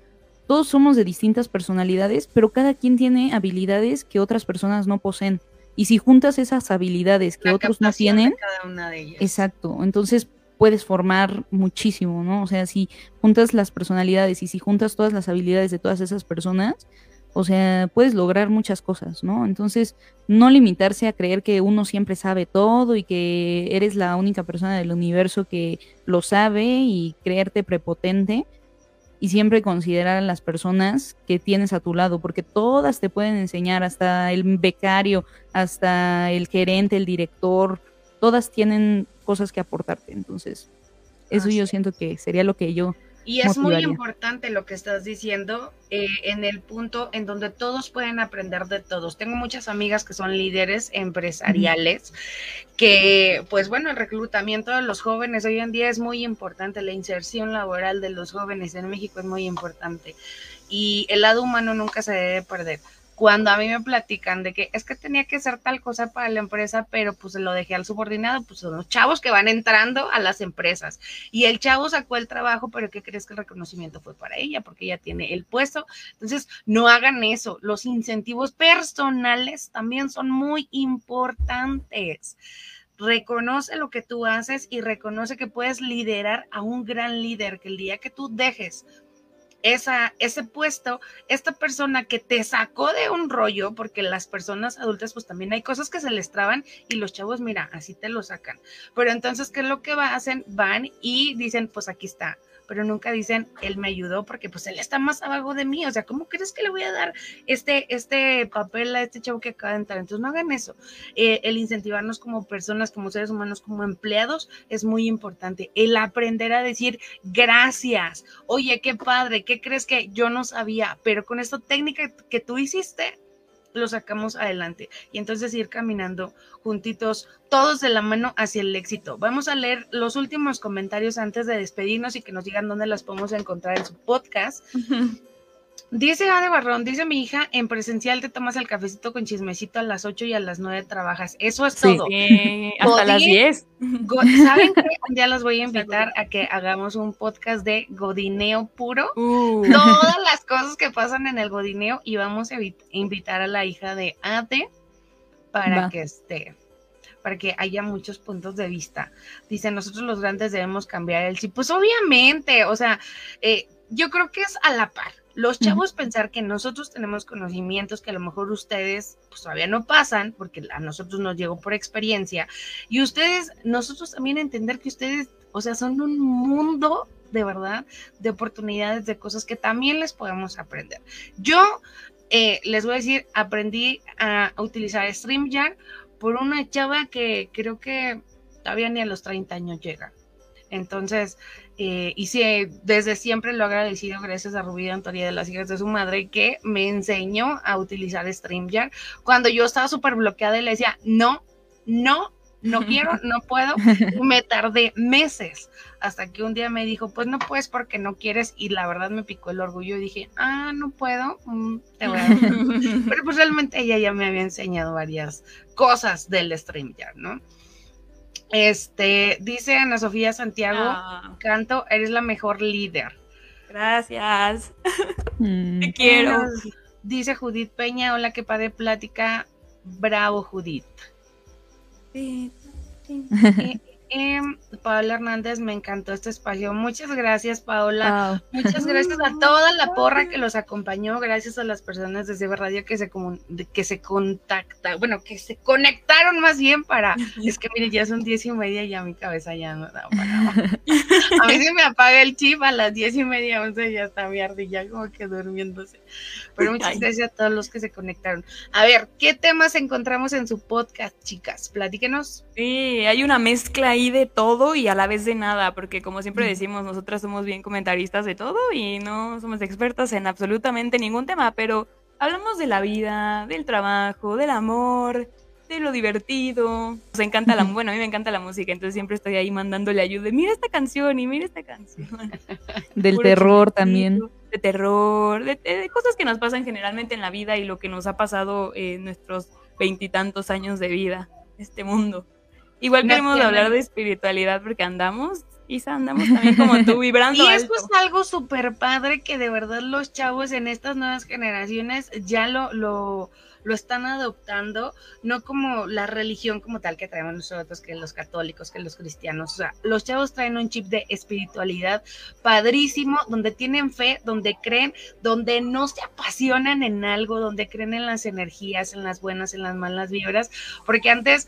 todos somos de distintas personalidades, pero cada quien tiene habilidades que otras personas no poseen. Y si juntas esas habilidades que otros no tienen, cada una de ellas. exacto, entonces puedes formar muchísimo, ¿no? O sea, si juntas las personalidades y si juntas todas las habilidades de todas esas personas, o sea, puedes lograr muchas cosas, ¿no? Entonces, no limitarse a creer que uno siempre sabe todo y que eres la única persona del universo que lo sabe y creerte prepotente y siempre considerar a las personas que tienes a tu lado, porque todas te pueden enseñar, hasta el becario, hasta el gerente, el director, todas tienen cosas que aportarte. Entonces, eso yo siento que sería lo que yo y es muy importante lo que estás diciendo eh, en el punto en donde todos pueden aprender de todos. Tengo muchas amigas que son líderes empresariales, que pues bueno, el reclutamiento de los jóvenes hoy en día es muy importante, la inserción laboral de los jóvenes en México es muy importante y el lado humano nunca se debe perder cuando a mí me platican de que es que tenía que hacer tal cosa para la empresa, pero pues lo dejé al subordinado, pues son los chavos que van entrando a las empresas. Y el chavo sacó el trabajo, pero ¿qué crees que el reconocimiento fue para ella? Porque ella tiene el puesto. Entonces, no hagan eso. Los incentivos personales también son muy importantes reconoce lo que tú haces y reconoce que puedes liderar a un gran líder, que el día que tú dejes esa, ese puesto, esta persona que te sacó de un rollo, porque las personas adultas pues también hay cosas que se les traban y los chavos, mira, así te lo sacan. Pero entonces, ¿qué es lo que hacen? Van y dicen, pues aquí está, pero nunca dicen, él me ayudó porque pues él está más abajo de mí, o sea, ¿cómo crees que le voy a dar este, este papel a este chavo que acaba de entrar? Entonces no hagan eso. Eh, el incentivarnos como personas, como seres humanos, como empleados es muy importante. El aprender a decir gracias, oye, qué padre, ¿qué crees que yo no sabía? Pero con esta técnica que tú hiciste, lo sacamos adelante y entonces ir caminando juntitos, todos de la mano hacia el éxito. Vamos a leer los últimos comentarios antes de despedirnos y que nos digan dónde las podemos encontrar en su podcast. Dice Ade Barrón, dice mi hija, en presencial te tomas el cafecito con chismecito a las 8 y a las 9 trabajas. Eso es todo. hasta las 10. ¿Saben qué? Un día los voy a invitar a que hagamos un podcast de godineo puro. Uh. Todas las cosas que pasan en el godineo y vamos a invitar a la hija de Ade para que esté para que haya muchos puntos de vista. Dice, nosotros los grandes debemos cambiar el sí. Pues obviamente, o sea, eh, yo creo que es a la par los chavos pensar que nosotros tenemos conocimientos que a lo mejor ustedes pues, todavía no pasan, porque a nosotros nos llegó por experiencia, y ustedes, nosotros también entender que ustedes, o sea, son un mundo de verdad de oportunidades, de cosas que también les podemos aprender. Yo eh, les voy a decir, aprendí a utilizar StreamYard por una chava que creo que todavía ni a los 30 años llega Entonces, eh, y sí, desde siempre lo he agradecido gracias a Rubí Antonia de las hijas de su madre que me enseñó a utilizar StreamYard cuando yo estaba súper bloqueada y le decía, no, no, no quiero, no puedo. Me tardé meses hasta que un día me dijo, pues no puedes porque no quieres. Y la verdad me picó el orgullo y dije, ah, no puedo. mm, te voy a dar". Pero pues realmente ella ya me había enseñado varias cosas del StreamYard, ¿no? Este, dice Ana Sofía Santiago, Ah, Canto, eres la mejor líder. gracias. Mm. Te quiero. Dice Judith Peña, hola, qué padre plática. Bravo, Judith. Sí, sí. Eh, eh, Paola Hernández, me encantó este espacio. Muchas gracias, Paola. Wow. Muchas gracias a toda la porra que los acompañó, gracias a las personas de CB Radio que se que se contacta, bueno, que se conectaron más bien para, es que mire, ya son diez y media y ya mi cabeza ya no da para. A mí se me apaga el chip a las diez y media, once ya está mi ardilla como que durmiéndose. Pero muchas Ay. gracias a todos los que se conectaron. A ver, ¿qué temas encontramos en su podcast, chicas? Platíquenos. Sí, hay una mezcla ahí de todo y a la vez de nada, porque como siempre decimos, nosotras somos bien comentaristas de todo y no somos expertas en absolutamente ningún tema, pero hablamos de la vida, del trabajo, del amor, de lo divertido. Nos encanta la, bueno, a mí me encanta la música, entonces siempre estoy ahí mandándole ayuda, mira esta canción y mira esta canción. Del Puro terror también. De terror, de, de cosas que nos pasan generalmente en la vida y lo que nos ha pasado en nuestros veintitantos años de vida, este mundo. Igual queremos hablar de espiritualidad porque andamos, Isa, andamos también como tú, vibrando Y alto. eso es algo súper padre que de verdad los chavos en estas nuevas generaciones ya lo, lo, lo están adoptando, no como la religión como tal que traemos nosotros, que los católicos, que los cristianos. O sea, los chavos traen un chip de espiritualidad padrísimo, donde tienen fe, donde creen, donde no se apasionan en algo, donde creen en las energías, en las buenas, en las malas vibras, porque antes,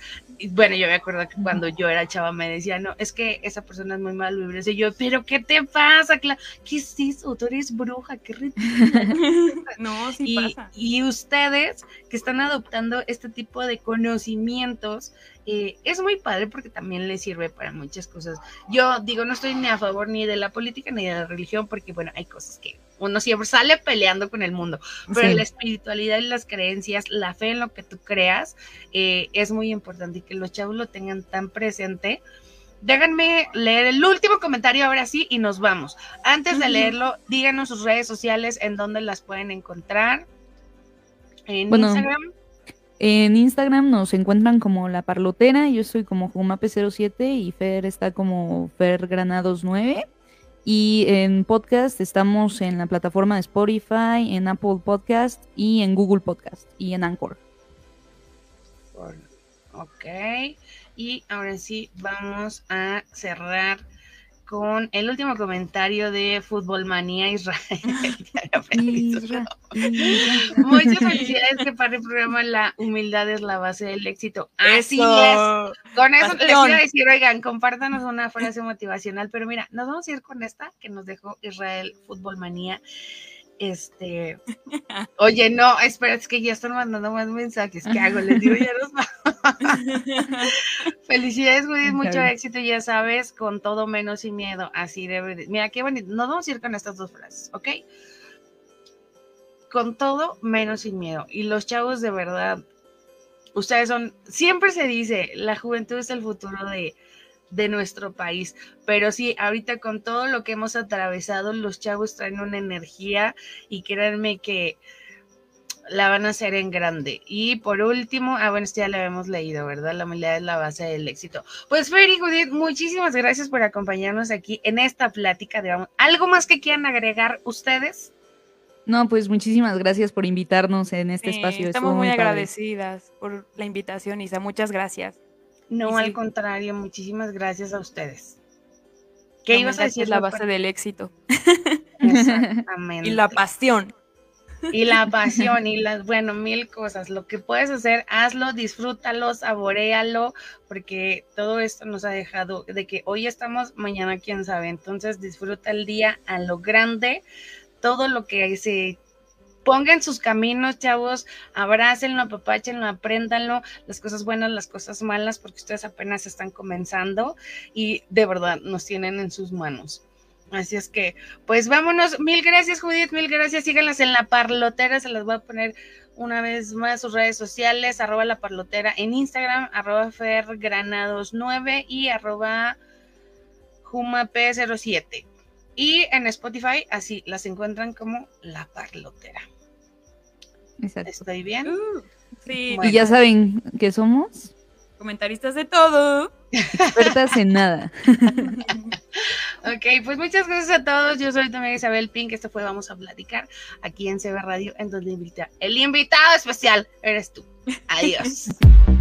bueno, yo me acuerdo que cuando yo era chava me decía, no, es que esa persona es muy mal vibrosa, y yo, pero ¿qué te pasa? ¿Qué es eso? Tú eres bruja, qué no, sí y, pasa. y ustedes que están adoptando este tipo de conocimientos, eh, es muy padre porque también les sirve para muchas cosas. Yo digo, no estoy ni a favor ni de la política ni de la religión, porque bueno, hay cosas que uno siempre sale peleando con el mundo, pero Sí. la espiritualidad y las creencias, la fe en lo que tú creas, eh, es muy importante y que los chavos lo tengan tan presente. Déjenme leer el último comentario ahora sí y nos vamos. Antes de leerlo, díganos sus redes sociales en donde las pueden encontrar. En Bueno, Instagram. En Instagram nos encuentran como La Parlotera, yo estoy como Jumape07 y Fer está como Fergranados9. Y en podcast estamos en la plataforma de Spotify, en Apple Podcast y en Google Podcast y en Anchor. Ok. Y ahora sí, vamos a cerrar con el último comentario de Fútbol Manía Israel. Isra. Isra. Muchas felicidades que para el programa La humildad es la base del éxito. Así es. Con eso les Bastión. iba a decir, oigan, compártanos una frase motivacional, pero mira, nos vamos a ir con esta que nos dejó Israel Fútbol Manía. Este, oye, no, espera, es que ya están mandando más mensajes. ¿Qué hago? Les digo, ya vamos. Felicidades, Judith, mucho bien. éxito, ya sabes, con todo menos y miedo. Así debe de- Mira, qué bonito. Nos vamos a ir con estas dos frases, ¿ok? Con todo menos sin miedo. Y los chavos, de verdad, ustedes son, siempre se dice, la juventud es el futuro de, de nuestro país. Pero sí, ahorita con todo lo que hemos atravesado, los chavos traen una energía y créanme que la van a hacer en grande. Y por último, ah, bueno, esto ya lo habíamos leído, ¿verdad? La humildad es la base del éxito. Pues Fer y Judith, muchísimas gracias por acompañarnos aquí en esta plática de vamos. ¿Algo más que quieran agregar ustedes? No, pues muchísimas gracias por invitarnos en este Sí, espacio. estamos estuvo muy padre. agradecidas por la invitación, Isa. Muchas gracias. No, sí. al contrario, muchísimas gracias a ustedes. ¿Qué La ibas a decir? Es la base del éxito. Exactamente. Y la pasión. y la pasión y las, bueno, mil cosas. Lo que puedes hacer, hazlo, disfrútalo, saborealo, porque todo esto nos ha dejado de que hoy estamos, mañana quién sabe. Entonces disfruta el día a lo grande, todo lo que se pongan sus caminos, chavos, abrácenlo, apapáchenlo, apréndanlo, las cosas buenas, las cosas malas, porque ustedes apenas están comenzando y de verdad nos tienen en sus manos. Así es que, pues vámonos. Mil gracias, Judith, mil gracias. Síganlas en la parlotera, se las voy a poner una vez más sus redes sociales, arroba la parlotera en Instagram, arroba fergranados9 y arroba jumap07. Y en Spotify, así las encuentran como la parlotera. Exacto. ¿Estoy bien? Uh, sí, Bueno. Y ya saben que somos comentaristas de todo. expertas en nada. Ok, pues muchas gracias a todos. Yo soy también Isabel Pink. Esto fue Vamos a Platicar aquí en CB Radio, en donde invita el invitado especial eres tú. Adiós.